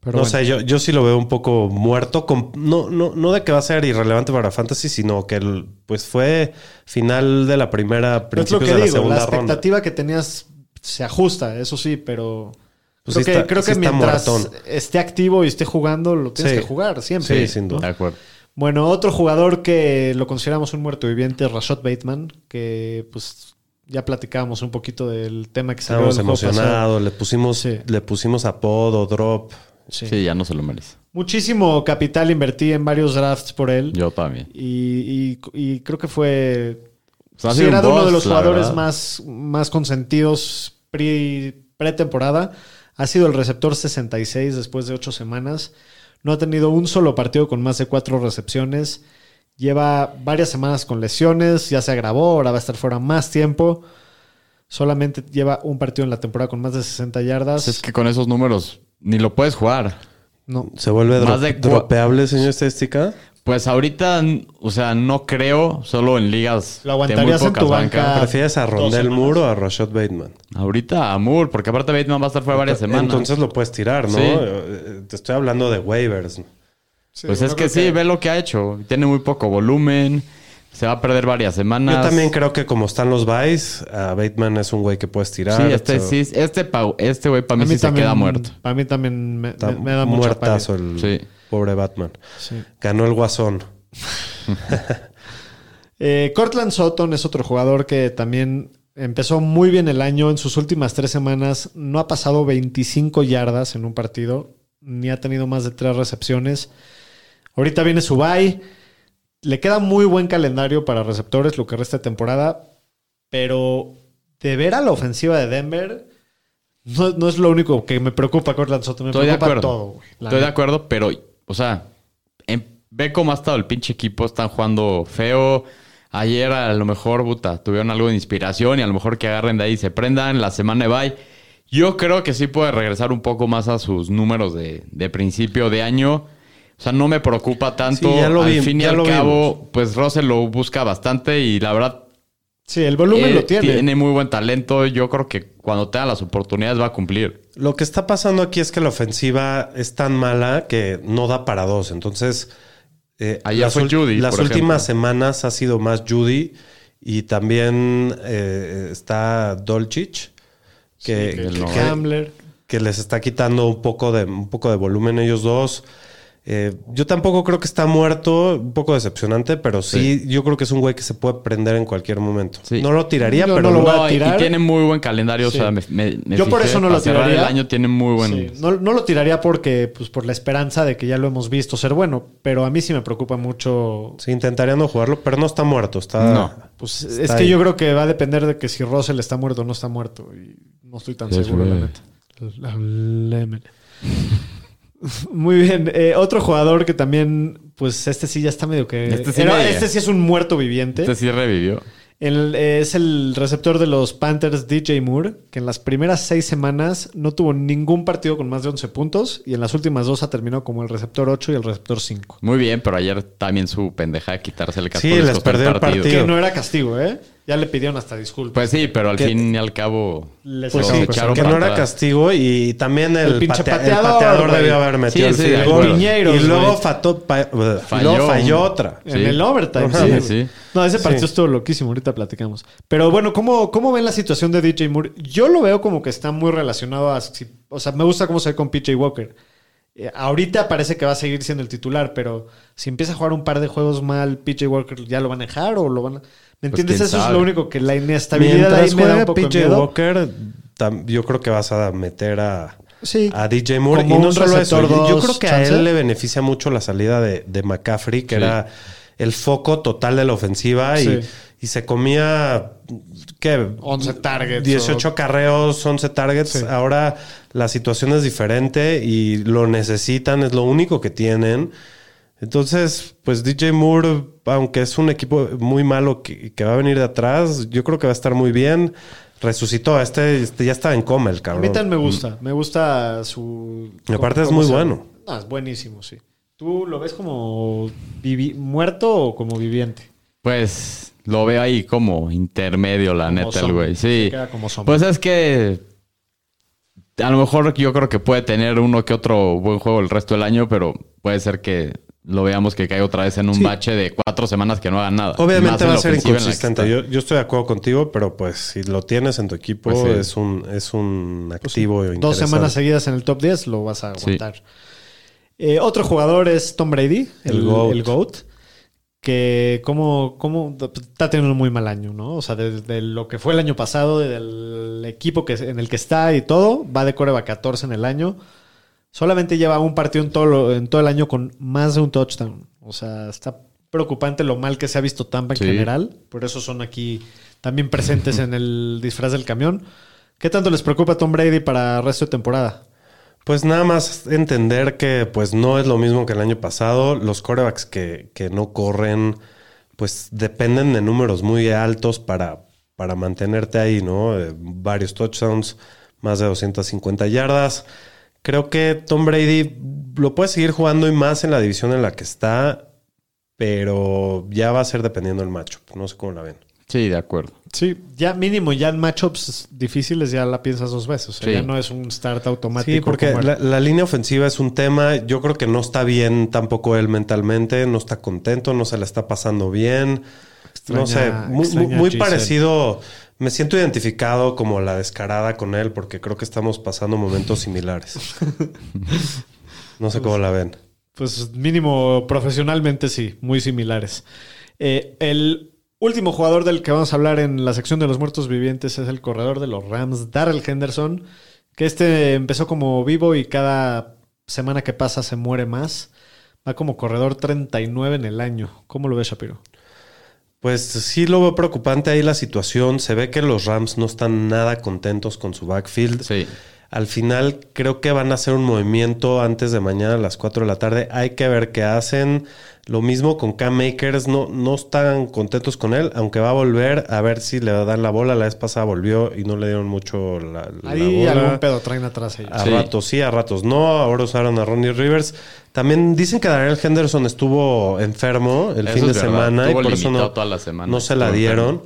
Pero no bueno. sé, yo, yo sí lo veo un poco muerto. con- no, no, no de que va a ser irrelevante para Fantasy, sino que el, pues fue final de la primera, Es lo principios que de la digo, la segunda ronda. expectativa que tenías se ajusta, eso sí, pero Pues creo sí que, está- creo sí que está mientras muertón. esté activo y esté jugando, lo tienes Sí. que jugar siempre. Sí, sin duda. De acuerdo. Bueno, otro jugador que lo consideramos un muerto viviente es Rashad Bateman, que pues ya platicábamos un poquito del tema que salió Estábamos emocionados, le pusimos, Sí. le pusimos apodo, drop. Sí. Sí, ya no se lo merece. Muchísimo capital invertí en varios drafts por él. Yo también. Y, y- y creo que fue O sea, ha Sí, sido un era uno de los jugadores verdad. más, más consentidos pre- pretemporada. Ha sido el receptor 66 después de ocho semanas. No ha tenido un solo partido con más de cuatro recepciones. Lleva varias semanas con lesiones. Ya se agravó, ahora va a estar fuera más tiempo. Solamente lleva un partido en la temporada con más de 60 yardas. Es que con esos números ni lo puedes jugar. No. ¿Se vuelve dro- dropeable, señor estadística? Pues ahorita, o sea, no creo, solo en ligas ¿Lo aguantarías de muy en tu pocas banca? bancas. ¿Prefieres a Rondell. Moore o a Rashad Bateman? Ahorita a Moore, porque aparte Bateman va a estar fuera varias semanas. Entonces lo puedes tirar, ¿no? Sí. Eh, Te estoy hablando de waivers. pues es que sí, ve lo que ha hecho. Tiene muy poco volumen, se va a perder varias semanas. Yo también creo que como están los buys, a Bateman es un güey que puedes tirar. Sí, este so- sí, este pa- este güey para mí, sí se queda muerto. Para mí también me, me- me da mucha muertazo el Sí. Pobre Batman. Sí. Ganó el guasón. Eh, Cortland Sutton es otro jugador que también empezó muy bien el año. En sus últimas tres semanas no ha pasado 25 yardas en un partido, ni ha tenido más de tres recepciones. Ahorita viene su bye. Le queda muy buen calendario para receptores lo que resta de temporada, pero de ver a la ofensiva de Denver, no, no es lo único que me preocupa Cortland Sutton. Me Estoy de preocupa acuerdo. todo. güey, Estoy de acuerdo, pero, o sea, ve cómo ha estado el pinche equipo. Están jugando feo. Ayer a lo mejor, puta, tuvieron algo de inspiración y a lo mejor que agarren de ahí y se prendan. La semana de bye. Yo creo que sí puede regresar un poco más a sus números de, de principio de año. O sea, no me preocupa tanto. Sí, ya lo al vi- fin y al lo cabo, pues Russell lo busca bastante y la verdad Sí, el volumen eh, lo tiene. muy buen talento. Yo creo que cuando tenga las oportunidades va a cumplir. Lo que está pasando aquí es que la ofensiva es tan mala que no da para dos. Entonces, eh, las, fue Judy, las últimas ejemplo. semanas ha sido más Judy y también eh, está Dolchich, que, Sí, que que- no- que- Hamler. que les está quitando un poco de, un poco de volumen ellos dos. Eh, yo tampoco creo que está muerto, un poco decepcionante, pero sí, yo creo que es un güey que se puede prender en cualquier momento. Sí. No lo tiraría, Yo pero no lo voy a No, tirar. y tiene muy buen calendario. Sí. O sea, me, me- me Yo por eso no lo tiraría. el año tiene muy buen. Sí, no, no lo tiraría porque, pues, por la esperanza de que ya lo hemos visto ser bueno, pero a mí sí me preocupa mucho. Sí, intentaría no jugarlo, pero no está muerto. Está, No. Pues Está es que ahí. yo creo que va a depender de que si Russell está muerto o no está muerto. Y no estoy tan seguro, la neta. La- la- la- Muy bien. Eh, otro jugador que también, pues este sí ya está medio que. Este sí Era- este sí es un muerto viviente. Este sí revivió. El- eh, es el receptor de los Panthers, DJ Moore, que en las primeras seis semanas no tuvo ningún partido con más de 11 puntos y en las últimas dos ha terminado como el receptor 8 y el receptor 5. Muy bien, pero ayer también su pendeja de quitarse el casco. Sí, les perdió el partido. Que no era castigo, ¿eh? Ya le pidieron hasta disculpas. Pues sí, pero al Que- fin y al cabo. Les Pues sí, echaron que no era castigo y también el, El pinche patea- el pateador, debió haber metido Sí, el sí, acuerdo. Piñeiros, y luego fató- pa- y luego Falló otra. En el overtime, sí. Sí, sí. No, ese partido Sí. estuvo loquísimo, ahorita platicamos. Pero bueno, ¿cómo, ¿cómo ven la situación de DJ Moore? Yo lo veo como que está muy relacionado a... si- o sea, me gusta cómo se ve con PJ Walker. Eh, ahorita parece que va a seguir siendo el titular, pero si empieza a jugar un par de juegos mal, PJ Walker ya lo van a dejar o lo van a... ¿Me Pues entiendes? Eso es lo único que la inestabilidad ahí Mientras me da un poco de PJ miedo. Walker, tam- yo creo que vas a meter a, Sí. a DJ Moore. Como y no un solo eso, yo, creo que chance. a él le beneficia mucho la salida de, de McCaffrey, que Sí. era el foco total de la ofensiva y, Sí. y se comía, ¿qué? 11 targets 18 o- carreos, 11 targets. Sí. Ahora la situación es diferente y lo necesitan, es lo único que tienen. Entonces, pues DJ Moore, aunque es un equipo muy malo que, que va a venir de atrás, yo creo que va a estar muy bien. Resucitó, este, este ya estaba en coma el A cabrón. mí también me gusta. Me gusta su... Y aparte es cómo muy bueno. No, es buenísimo, sí. ¿Tú lo ves como vivi- muerto o como viviente? Pues lo veo ahí como intermedio, la Como neta, el güey. Sí. Como. Pues es que a lo mejor yo creo que puede tener uno que otro buen juego el resto del año, pero puede ser que lo veamos que caiga otra vez en un Sí. bache de cuatro semanas que no haga nada. Obviamente en va a ser inconsistente. Yo, yo estoy de acuerdo contigo, pero pues si lo tienes en tu equipo Pues sí. es un es un activo Dos semanas seguidas en el top 10 lo vas a Sí. aguantar. Eh, otro jugador es Tom Brady, el, El GOAT. el GOAT, que como, como está teniendo un muy mal año, ¿no? O sea, desde lo que fue el año pasado, del equipo que, en el que está y todo, va de Coreba 14 en el año. Solamente lleva un partido en todo, lo- en todo el año con más de un touchdown. O sea, está preocupante lo mal que se ha visto Tampa en Sí. general. Por eso son aquí también presentes en el disfraz del camión. ¿Qué tanto les preocupa a Tom Brady para el resto de temporada? Pues nada más entender que pues no es lo mismo que el año pasado. Los corebacks que, que no corren, pues dependen de números muy altos para, para mantenerte ahí, ¿no? Eh, varios touchdowns, más de 250 yardas. Creo que Tom Brady lo puede seguir jugando y más en la división en la que está, pero ya va a ser dependiendo del matchup. No sé cómo la ven. Sí, de acuerdo. Sí, ya mínimo, ya en matchups difíciles ya la piensas dos veces. O sea, Sí. ya no es un start automático. Sí, porque como el- la, la línea ofensiva es un tema. Yo creo que no está bien tampoco él mentalmente, no está contento, no se le está pasando bien. no sé, muy, parecido. Me siento identificado como la descarada con él porque creo que estamos pasando momentos similares. No sé cómo la ven. Pues mínimo profesionalmente sí, muy similares. Eh, el último jugador del que vamos a hablar en la sección de los muertos vivientes es el corredor de los Rams, Darrell Henderson, que este empezó como vivo y cada semana que pasa se muere más. Va como corredor 39 en el año. ¿Cómo lo ves, Shapiro? Pues sí lo veo preocupante ahí la situación. Se ve que los Rams no están nada contentos con su backfield. Sí. Al final creo que van a hacer un movimiento antes de mañana a las 4 de la tarde. Hay que ver qué hacen. Lo mismo con Cam Makers. No, no están contentos con él, aunque va a volver a ver si le dan la bola. La vez pasada volvió y no le dieron mucho la, la Ahí bola. algún pedo traen atrás ellos. A Sí. ratos sí, a ratos no. Ahora usaron a Ronnie Rivers. También dicen que Daniel Henderson estuvo enfermo el Eso fin de verdad. semana y por eso no, toda la semana. no se la dieron.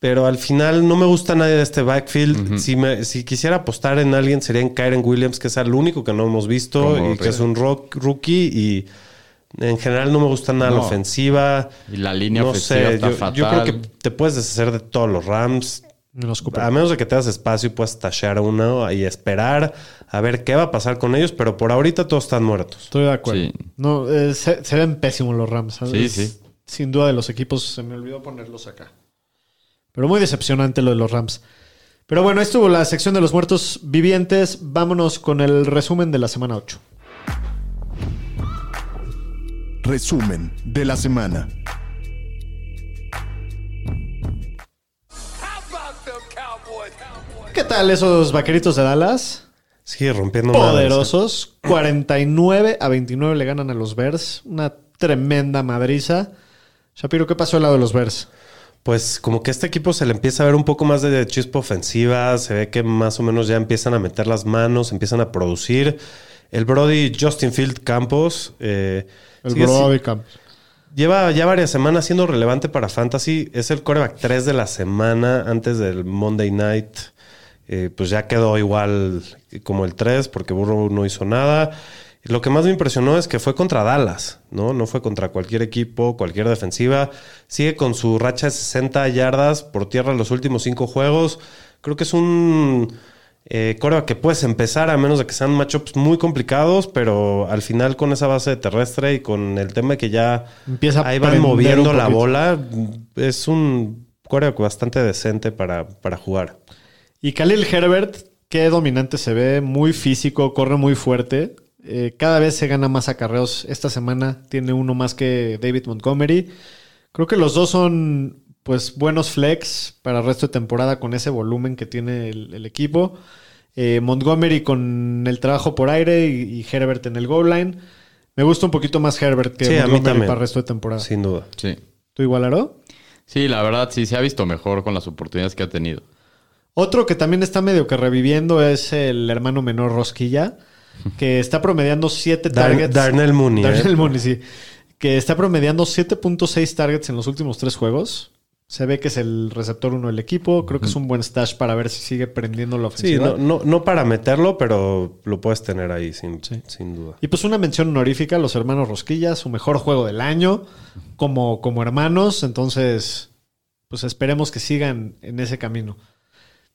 Pero al final no me gusta nadie de este backfield. si, me, si quisiera apostar en alguien sería en Kyren Williams, que es el único que no hemos visto Como y que es un rock- rookie. Y en general no me gusta nada la ofensiva. Y la línea No ofensiva sé, está yo, fatal. yo creo que te puedes deshacer de todos los Rams. A menos de que te das espacio y puedas tashear uno y esperar a ver qué va a pasar con ellos, pero por ahorita todos están muertos. Estoy de acuerdo. Sí. No, eh, se, se ven pésimos los Rams. ¿sabes? Sí, sí. Sin duda de los equipos, se me olvidó ponerlos acá. Pero muy decepcionante lo de los Rams. Pero bueno, estuvo la sección de los muertos vivientes. Vámonos con el resumen de la semana 8. Resumen de la semana. ¿Qué tal esos vaqueritos de Dallas? Sigue rompiendo madres, ¿eh? Poderosos. 49 a 29 le ganan a los Bears. Una tremenda madriza. Shapiro, ¿qué pasó al lado de los Bears? Pues como que este equipo se le empieza a ver un poco más de chispa ofensiva, se ve que más o menos ya empiezan a meter las manos, empiezan a producir. El Brody Justin Field Campos. eh, El Brody Camp. lleva ya varias semanas siendo relevante para Fantasy. Es el coreback 3 de la semana antes del Monday Night. Eh, pues ya quedó igual como el 3 porque Burrow no hizo nada. Lo que más me impresionó es que fue contra Dallas, ¿no? No fue contra cualquier equipo, cualquier defensiva. Sigue con su racha de 60 yardas por tierra en los últimos cinco juegos. Creo que es un eh, que puedes empezar a menos de que sean matchups muy complicados, pero al final con esa base terrestre y con el tema de que ya Empieza ahí van moviendo la bola, es un coreback bastante decente para, para jugar. Y Khalil Herbert, qué dominante se ve, muy físico, corre muy fuerte. Eh, cada vez se gana más acarreos. Esta semana tiene uno más que David Montgomery. Creo que los dos son pues buenos flex para el resto de temporada con ese volumen que tiene el, el equipo. Eh, Montgomery con el trabajo por aire y, y Herbert en el goal line. Me gusta un poquito más Herbert que Sí, a mí Montgomery también. para el resto de temporada. Sin duda. Sí. ¿Tú igual, Aro? Sí, la verdad sí se ha visto mejor con las oportunidades que ha tenido. Otro que también está medio que reviviendo es el hermano menor Rosquilla, que está promediando 7 Dar- targets. Darnell Mooney, Darnell ¿eh? Mooney, sí. Que está promediando 7.6 targets en los últimos tres juegos. Se ve que es el receptor uno del equipo. Creo que es un buen stash para ver si sigue prendiendo la Sí, ofensiva. no, no, no para meterlo, pero lo puedes tener ahí sin, Sí. sin duda. Y pues una mención honorífica a los hermanos Rosquilla, su mejor juego del año como, como hermanos. Entonces, pues esperemos que sigan en ese camino.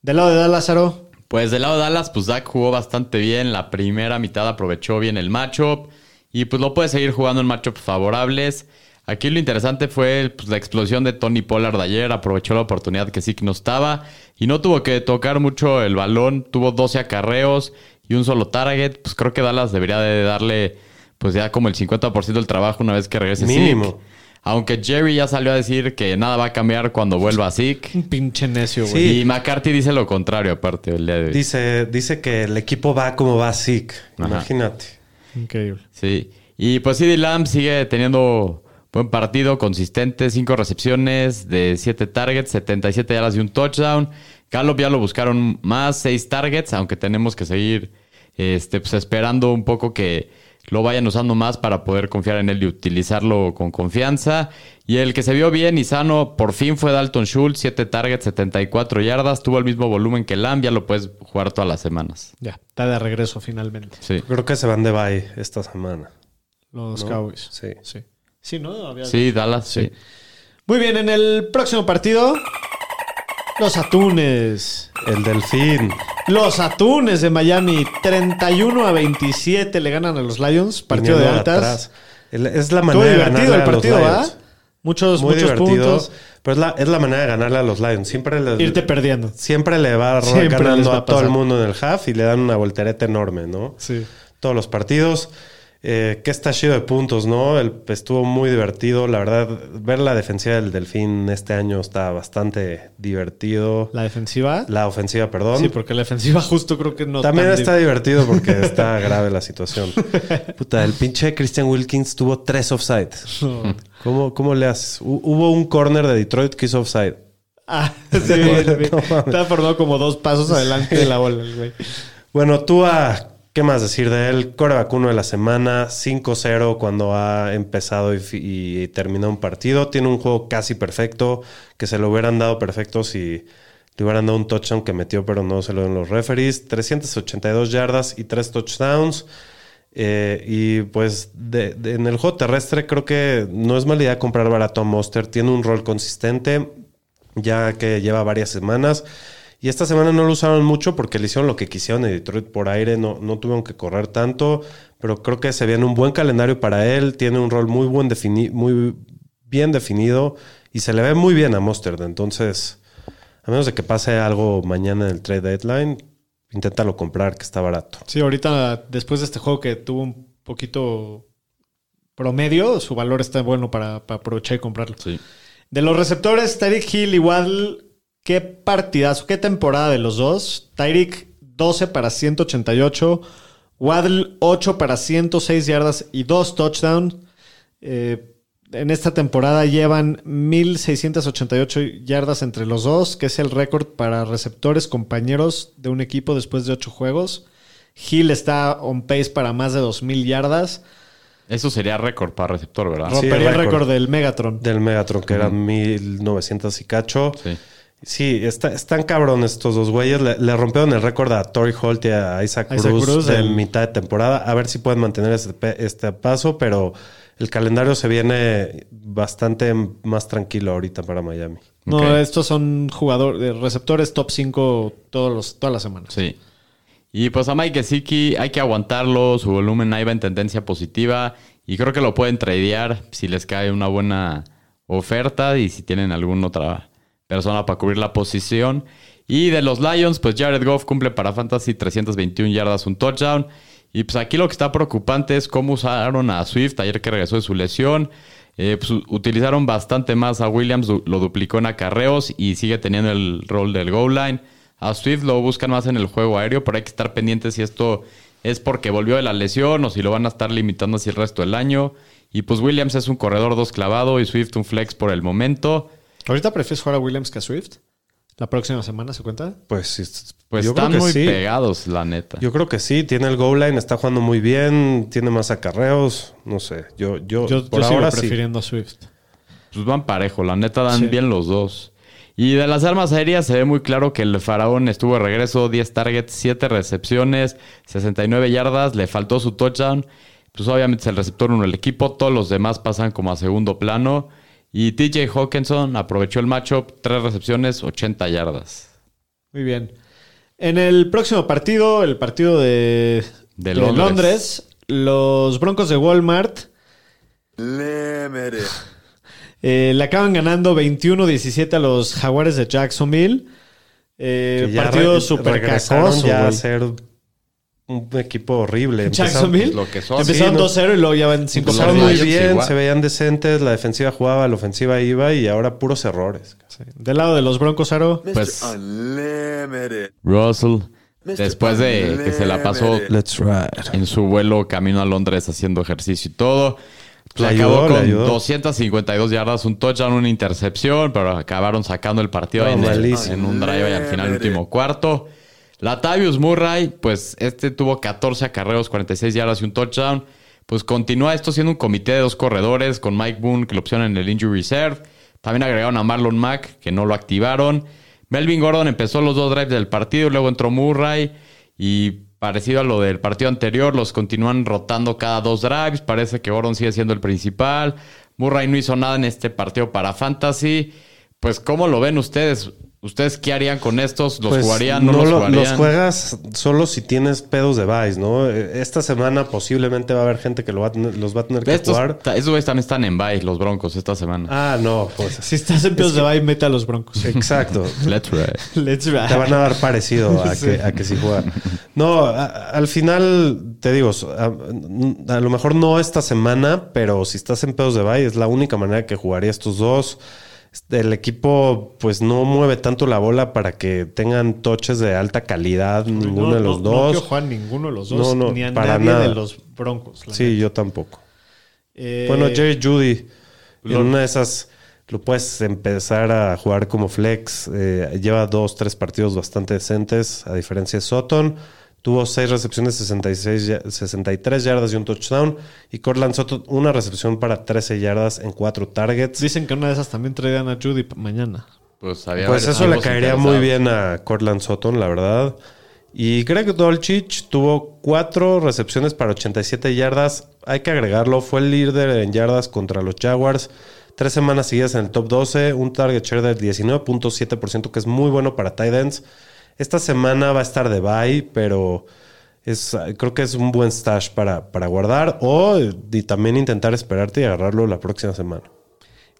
Del lado de Dallas, Aro, Pues del lado de Dallas, pues Dak jugó bastante bien. La primera mitad aprovechó bien el matchup. Y pues lo puede seguir jugando en matchups favorables. Aquí lo interesante fue pues, la explosión de Tony Pollard ayer. Aprovechó la oportunidad que sí que no estaba. Y no tuvo que tocar mucho el balón. Tuvo 12 acarreos y un solo target. Pues creo que Dallas debería de darle pues ya como el 50% del trabajo una vez que regrese Mínimo. Aunque Jerry ya salió a decir que nada va a cambiar cuando vuelva Zeke. un pinche necio, güey. Sí. Y McCarthy dice lo contrario, aparte, el día de hoy. Dice, dice que el equipo va como va Zeke. Ajá. Imagínate. Increíble. Sí. Y pues CD Lamb sigue teniendo buen partido, consistente, cinco recepciones de 7 targets, 77 yardas y un touchdown. Gallup ya lo buscaron más, 6 targets, aunque tenemos que seguir este, pues, esperando un poco que lo vayan usando más para poder confiar en él y utilizarlo con confianza. Y el que se vio bien y sano por fin fue Dalton Schultz, 7 targets, 74 yardas, tuvo el mismo volumen que Lamb, ya lo puedes jugar todas las semanas. Ya, está de regreso finalmente. Sí. Creo que se van de bye esta semana. Los ¿no? Cowboys. Sí. Sí. Sí, ¿no? Había- Sí, Dallas, sí. Muy bien, en el próximo partido, los Atunes. El Delfín. Los Atunes de Miami, 31 a 27 le ganan a los Lions. Partido de altas. atrás. Es la manera de divertido ganarle el a los partido. Lions. Muchos, Muy muchos puntos. Pero es la, es la manera de ganarle a los Lions. Siempre Irte perdiendo. siempre le va Siempre ganando va a todo el mundo en el half y le dan una voltereta enorme, ¿no? Sí. Todos los partidos. Eh, que está chido de puntos, ¿no? El, estuvo muy divertido. La verdad, ver la defensiva del Delfín este año está bastante divertido. La defensiva. La ofensiva, perdón. Sí, porque la defensiva justo creo que no También tan está divertido porque está grave la situación. Puta, el pinche Christian Wilkins tuvo tres offside. No. ¿Cómo, ¿Cómo le haces? Hu- Hubo un corner de Detroit que hizo offside. Ah, sí, el- está formado como dos pasos adelante de la bola, güey. Bueno, tú a... ¿Qué más decir de él? Coreback uno de la semana, 5-0 cuando ha empezado y, y un partido. Tiene un juego casi perfecto, que se lo hubieran dado perfecto si le hubieran dado un touchdown que metió, pero no se lo dieron los referees. 382 yardas y 3 touchdowns. Eh, y pues de- en el juego terrestre creo que no es mala idea comprar barato a Monster. Tiene un rol consistente, ya que lleva varias semanas. Y esta semana no lo usaron mucho porque le hicieron lo que quisieron en Detroit por aire, no, no tuvieron que correr tanto, pero creo que se viene un buen calendario para él, tiene un rol muy, buen defini- muy bien definido y se le ve muy bien a Mustard. Entonces, a menos de que pase algo mañana en el trade deadline, inténtalo comprar que está barato. Sí, ahorita después de este juego que tuvo un poquito promedio, su valor está bueno para, para aprovechar y comprarlo. Sí. De los receptores, Tyreek Hill igual, qué partidazo, qué temporada de los dos. Tyreek 12 para 188, Waddle 8 para 106 yardas y 2 touchdowns. Eh, en esta temporada llevan 1688 yardas entre los dos, que es el récord para receptores compañeros de un equipo después de 8 juegos. Hill está on pace para más de 2000 yardas. Eso sería récord para receptor, ¿verdad? Sí, Rompería el récord. récord del Megatron. Del Megatron, que eran 1900 y cacho. Sí. Sí, está- están cabrones estos dos güeyes. Le, le rompieron el récord a Tori Holt y a Isaac, Isaac Cruz, Cruz de mitad de temporada. A ver si pueden mantener este, pe- este paso, pero el calendario se viene bastante más tranquilo ahorita para Miami. No, estos son jugadores, receptores top 5 todos los, todas las semanas. Sí. Y pues a Mike Gesicki hay que aguantarlo, su volumen ahí va en tendencia positiva y creo que lo pueden tradear si les cae una buena oferta y si tienen alguna otra persona para cubrir la posición. Y de los Lions, pues Jared Goff cumple para Fantasy 321 yardas, un touchdown. Y pues aquí lo que está preocupante es cómo usaron a Swift ayer que regresó de su lesión. Eh, pues, utilizaron bastante más a Williams, lo duplicó en acarreos y sigue teniendo el rol del goal line. A Swift lo buscan más en el juego aéreo, pero hay que estar pendientes si esto es porque volvió de la lesión o si lo van a estar limitando así el resto del año. Y pues Williams es un corredor dos clavado y Swift un flex por el momento. ¿Ahorita prefieres jugar a Williams que a Swift? ¿La próxima semana se cuenta? Pues, sí, Pues yo creo están que muy sí. pegados, la neta. Yo creo que sí, tiene el goal line, está jugando muy bien, tiene más acarreos, no sé. Yo, yo, Yo, por yo sigo ahora sí. prefiriendo a Swift. Pues van parejo, la neta dan Sí. bien los dos. Y de las armas aéreas se ve muy claro que el faraón estuvo de regreso, 10 targets, 7 recepciones, 69 yardas, le faltó su touchdown. Pues obviamente es el receptor uno del equipo, todos los demás pasan como a segundo plano. Y TJ Hawkinson aprovechó el matchup, 3 recepciones, 80 yardas. Muy bien. En el próximo partido, el partido de, De de Londres. Los Broncos de Walmart eh, le acaban ganando 21-17 a los Jaguares de Jacksonville. Eh, partido re- súper cacoso, ya a güey. ser un equipo horrible. Empezaron- Jacksonville. pues, lo que son. Empezaron Sí, no. 2-0 y luego ya van 5 Pues Empezaron los muy bien, igual. se veían decentes, la defensiva jugaba, la ofensiva iba y ahora puros errores. Del lado de los Broncos, Aro. Pues-. Russell, Mr. después de que se la pasó en su vuelo camino a Londres haciendo ejercicio y todo. Acabó ayudó, le con ayudó. 252 yardas, un touchdown, una intercepción, pero acabaron sacando el partido No, en, el- en un drive y al final, el último cuarto. Latavius Murray, pues este tuvo 14 acarreos, 46 yardas y un touchdown. Pues continúa esto siendo un comité de dos corredores con Mike Boone, que lo opcionan en el Injury Reserve. También agregaron a Marlon Mack, que no lo activaron. Melvin Gordon empezó los dos drives del partido, luego entró Murray y parecido a lo del partido anterior, los continúan rotando cada dos drives. Parece que Gordon sigue siendo el principal. Murray no hizo nada en este partido para Fantasy. Pues, ¿cómo lo ven ustedes? ¿Ustedes qué harían con estos? ¿Los Pues, jugarían? ¿No, los lo- jugarían? juegas solo si tienes pedos de Vice, ¿no? Eh, Esta semana posiblemente va a haber gente que lo va a tener- los va a tener que Estos, jugar. esos güeyes también están en bye, los Broncos, esta semana. Ah, no, pues Si estás en pedos de bye, mete a los Broncos. exacto. Let's ride. Let's ride. Te van a dar parecido a, que, a que sí juegan. No, a- al final, te digo, a, a lo mejor no esta semana, pero si estás en pedos de bye, es la única manera que jugaría estos dos. El equipo, pues no mueve tanto la bola para que tengan toches de alta calidad, ninguno No, de los no, No dos. quiero jugar ninguno de los dos, No, no, ni a para nadie nada. de los Broncos. sí, neta. yo tampoco. Eh, Bueno, Jerry Judy, en una de esas lo puedes empezar a jugar como flex. Eh, lleva dos, tres partidos bastante decentes, a diferencia de Sutton. Tuvo seis recepciones, 66, ya- 63 yardas y un touchdown. Y Cortland Sutton, una recepción para 13 yardas en cuatro targets. Dicen que una de esas también traerán a Judy mañana. Pues, había Pues eso le caería muy bien a Cortland Sutton, la verdad. Y Greg Dolchich tuvo cuatro recepciones para 87 yardas. Hay que agregarlo, fue el líder en yardas contra los Jaguars. Tres semanas seguidas en el top 12, un target share del 19.7%, que es muy bueno para tight ends. Esta semana va a estar de bye, pero es, creo que es un buen stash para, para guardar. O y también intentar esperarte y agarrarlo la próxima semana.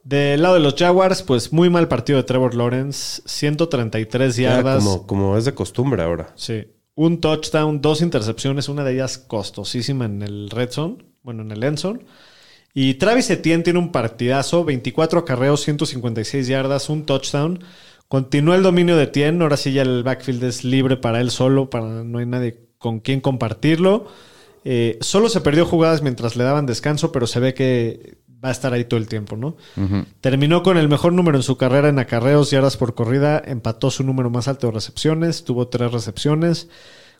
Del lado de los Jaguars, pues muy mal partido de Trevor Lawrence. 133 Ya yardas. como, como es de costumbre ahora. Sí. Un touchdown, dos intercepciones, una de ellas costosísima en el red zone, bueno, en el end zone. Y Travis Etienne tiene un partidazo, 24 acarreos, 156 yardas, un touchdown. Continúa el dominio de Etienne, ahora sí ya el backfield es libre para él solo, para no hay nadie con quien compartirlo. Eh, solo se perdió jugadas mientras le daban descanso, pero se ve que va a estar ahí todo el tiempo, ¿no? Terminó con el mejor número en su carrera en acarreos y yardas por corrida, empató su número más alto de recepciones, tuvo tres recepciones.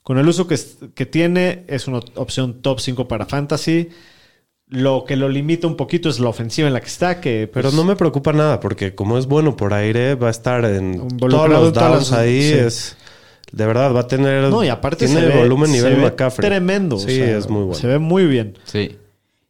Con el uso que, que tiene, es una opción top 5 para Fantasy. Lo que lo limita un poquito es la ofensiva en la que está, que Pero pues, no me preocupa nada, porque como es bueno por aire, va a estar en todos los downs las- ahí. sí. Es, de verdad, va a tener. No, y aparte tiene se ve, volumen se nivel ve McCaffrey. tremendo. o Sí, sea, es muy bueno. Se ve muy bien. Sí.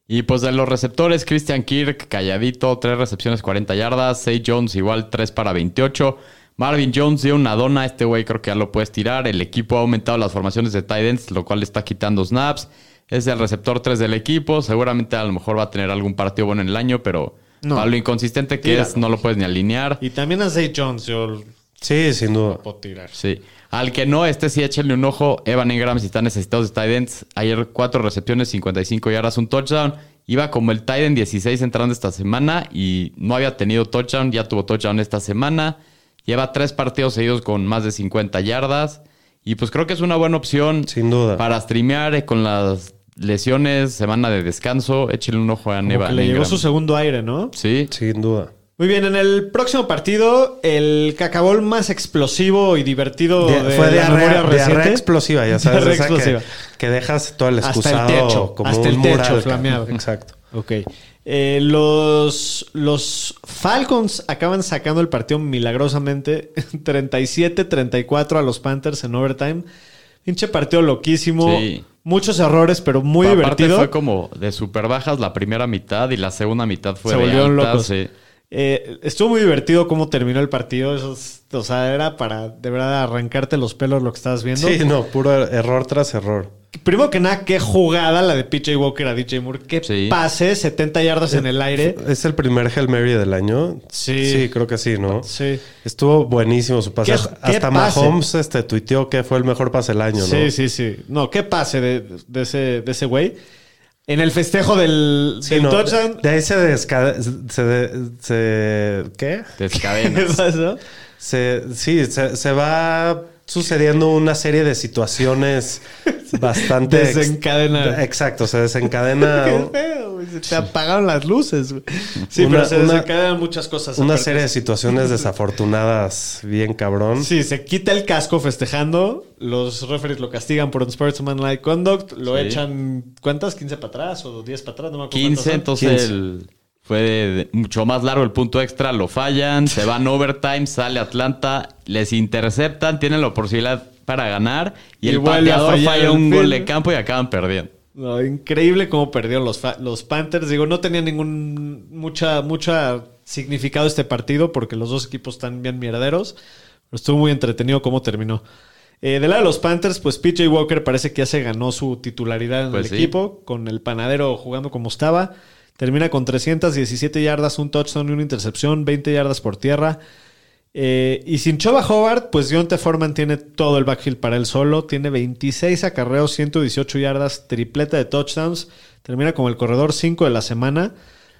Y pues de los receptores, Christian Kirk, calladito, 3 recepciones, 40 yardas. Say Jones, igual 3 para 28. Marvin Jones dio una dona. Este güey creo que ya lo puedes tirar. El equipo ha aumentado las formaciones de tight ends, lo cual está quitando snaps. Es el receptor 3 del equipo. Seguramente a lo mejor va a tener algún partido bueno en el año, pero No. para lo inconsistente que Tíralo. es, no lo puedes ni alinear. Y también a Zay Jones yo Sí, sin duda. puedo tirar. Sí. Al que no, este sí échenle un ojo. Evan Ingram, si están necesitados de tight ends. Ayer cuatro recepciones, 55 yardas, un touchdown. Iba como el tight end 16 entrando esta semana y no había tenido touchdown. Ya tuvo touchdown esta semana. Lleva tres partidos seguidos con más de 50 yardas. Y pues creo que es una buena opción Sin duda. para streamear eh, con las lesiones, semana de descanso. Échenle un ojo a que le llegó su segundo aire, ¿no? Sí. Sin duda. Muy bien, en el próximo partido, el cacabol más explosivo y divertido Di- de, fue la diarrea, memoria diarrea reciente. explosiva, ya sabes. Diarrea esa que- explosiva. Que, dejas todo el Hasta el excusado techo, como hasta un el techo mural. flameado. Exacto. Ok. Eh, los, los Falcons acaban sacando el partido milagrosamente 37-34 a los Panthers en overtime. Pinche partido loquísimo. Sí. Muchos errores, pero muy divertido. fue como de super bajas la primera mitad y la segunda mitad fue Se de volvieron altas, locos. sí. Eh, estuvo muy divertido cómo terminó el partido. Eso es- o sea, era para de verdad arrancarte los pelos lo que estabas viendo. Sí, no, puro error tras error. Primero que nada, qué jugada la de PJ Walker a DJ Moore. Qué Sí. pase, 70 yardas en el aire. ¿Es el primer Hail Mary del año? Sí. Sí, creo que sí, ¿no? Sí. Estuvo buenísimo su pase. ¿Qué- Hasta- qué Hasta pase? Mahomes este, tuiteó que fue el mejor pase del año, ¿no? Sí, sí, sí. No, qué pase de, de ese de ese güey. En el festejo del, Sí, del no, touchdown. De ahí se desca... Se, de- se- ¿Qué? Descadenas. ¿Qué pasó? Se, sí, se, se va sucediendo una serie de situaciones bastante... ex- Desencadena. Exacto, se desencadena Qué feo, güey. Se te apagaron las luces, güey. Sí, Una- pero se una- desencadenan muchas cosas. una aparte. serie de situaciones desafortunadas bien cabrón. Sí, se quita el casco festejando. Los referees lo castigan por unsportsmanlike conduct. Lo Sí. echan, ¿cuántas? ¿15 para atrás o 10 para atrás? No me acuerdo 15, cuántas son. entonces 15. el- fue mucho más largo el punto extra, lo fallan, se van overtime, sale Atlanta, les interceptan, tienen la posibilidad para ganar y, Y el pateador falla un gol de campo y acaban perdiendo. No, increíble cómo perdieron los, los Panthers. Digo, no tenía ningún mucha, mucha significado este partido porque los dos equipos están bien mierderos. Pero estuvo muy entretenido cómo terminó. Eh, del lado de los Panthers, pues PJ Walker parece que ya se ganó su titularidad en Pues el sí. equipo, con el panadero jugando como estaba. Termina con 317 yardas, un touchdown y una intercepción, 20 yardas por tierra. Eh, y sin Choba Hobart, pues Dionte Foreman tiene todo el backfield para él solo. Tiene 26 acarreos, 118 yardas, tripleta de touchdowns. Termina como el corredor 5 de la semana.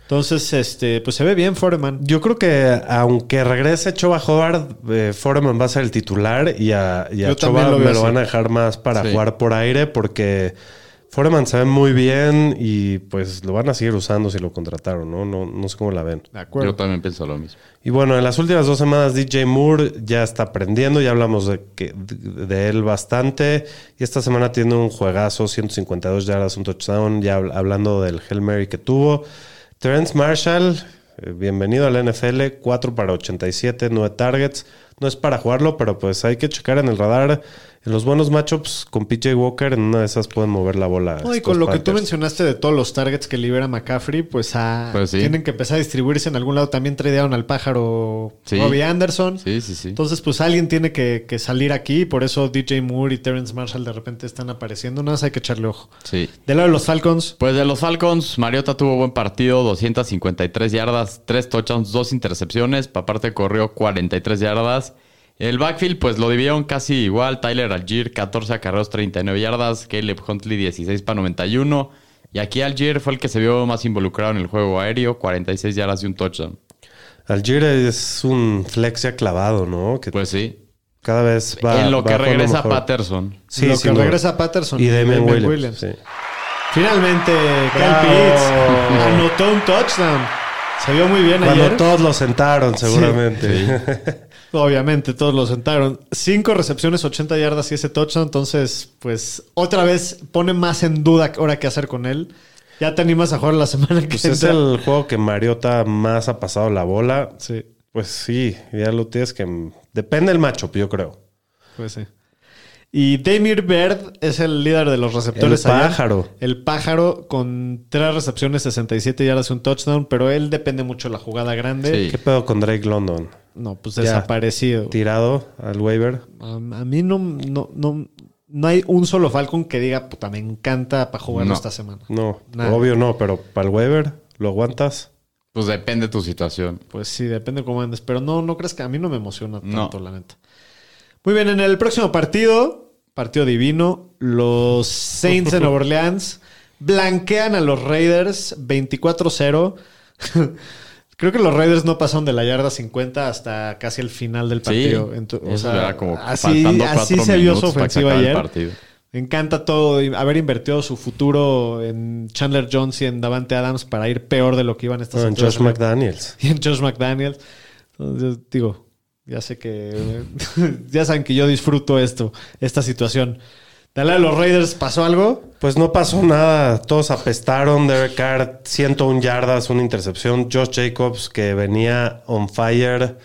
Entonces, este, pues se ve bien Foreman. Yo creo que aunque regrese Choba Howard, eh, Foreman va a ser el titular y a, y a Choba lo me lo van a dejar más para Sí. jugar por aire porque Foreman se ve muy bien y pues lo van a seguir usando si lo contrataron, ¿no? No, no sé cómo la ven. De acuerdo. Yo también pienso lo mismo. Y bueno, en las últimas dos semanas DJ Moore ya está aprendiendo, ya hablamos de, que, de, de él bastante. Y esta semana tiene un juegazo, 152 yardas, un touchdown, ya habl- hablando del Hail Mary que tuvo. Terence Marshall, eh, bienvenido al NFL, 4 para 87, 9 targets. No es para jugarlo, pero pues hay que checar en el radar. En los buenos matchups con PJ Walker, en una de esas pueden mover la bola. No, y con lo que tú mencionaste de todos los targets que libera McCaffrey, pues, ah, Pues sí. tienen que empezar a distribuirse en algún lado. También tradearon al pájaro Sí. Robbie Anderson. Sí, sí, sí. Entonces, pues alguien tiene que, que salir aquí. Por eso DJ Moore y Terrence Marshall de repente están apareciendo. Nada más hay que echarle ojo. Sí. Del lado de los Falcons, Pues de los Falcons, Mariota tuvo buen partido, 253 yardas, 3 touchdowns, 2 intercepciones. Aparte corrió 43 yardas. El backfield, pues lo dividieron casi igual. Tyler Algier, 14 acarreos, 39 yardas. Caleb Huntley, 16 para 91. Y aquí Algier fue el que se vio más involucrado en el juego aéreo, 46 yardas y un touchdown. Algier es un flex ya clavado, ¿no? Que Pues sí. cada vez va en lo va que regresa mejor. Patterson. Sí, lo sin que regresa Patterson y Damian Williams. sí. Finalmente, Kyle. Pitts anotó un touchdown. Se vio muy bien Cuando ayer. todos lo sentaron, seguramente. Obviamente, todos lo sentaron. Cinco recepciones, 80 yardas y ese touchdown. Entonces, pues, otra vez pone más en duda ahora qué hacer con él. ya te animas a jugar la semana que Pues es el juego que Mariota más ha pasado la bola. Sí, Pues sí, ya lo tienes que... Depende del matchup, yo creo. pues sí. Y Damir Bird es el líder de los receptores El pájaro. El pájaro con tres recepciones, 67 yardas y un touchdown, pero él depende mucho de la jugada grande. Sí. ¿Qué pedo con Drake London? No, pues Ya. desaparecido. Tirado al waiver. A, a mí no, no, no, no hay un solo Falcon que diga, puta, me encanta para jugarlo No. esta semana. No, Nada. obvio no, pero para el waiver, ¿lo aguantas? Pues depende de tu situación. Pues sí, depende cómo andes. Pero no, no crees que a mí no me emociona No. tanto, la neta. Muy bien, en el próximo partido, partido divino, los Saints de Nueva Orleans blanquean a los Raiders 24-0. Creo que los Raiders no pasaron de la yarda 50 hasta casi el final del partido. Sí, Ento- o sea, era como así, faltando así cuatro se vio su minutos para ofensiva ayer. Me encanta todo haber invertido su futuro en Chandler Jones y en Davante Adams para ir peor de lo que iban estas No, en Josh McDaniels. y en Josh McDaniels. Entonces, digo, ya sé que. ya saben que yo disfruto esto, esta situación. Dale a los Raiders, ¿pasó algo? Pues no pasó nada. Todos apestaron. Derek Carr, 101 yardas, una intercepción. Josh Jacobs, que venía on fire.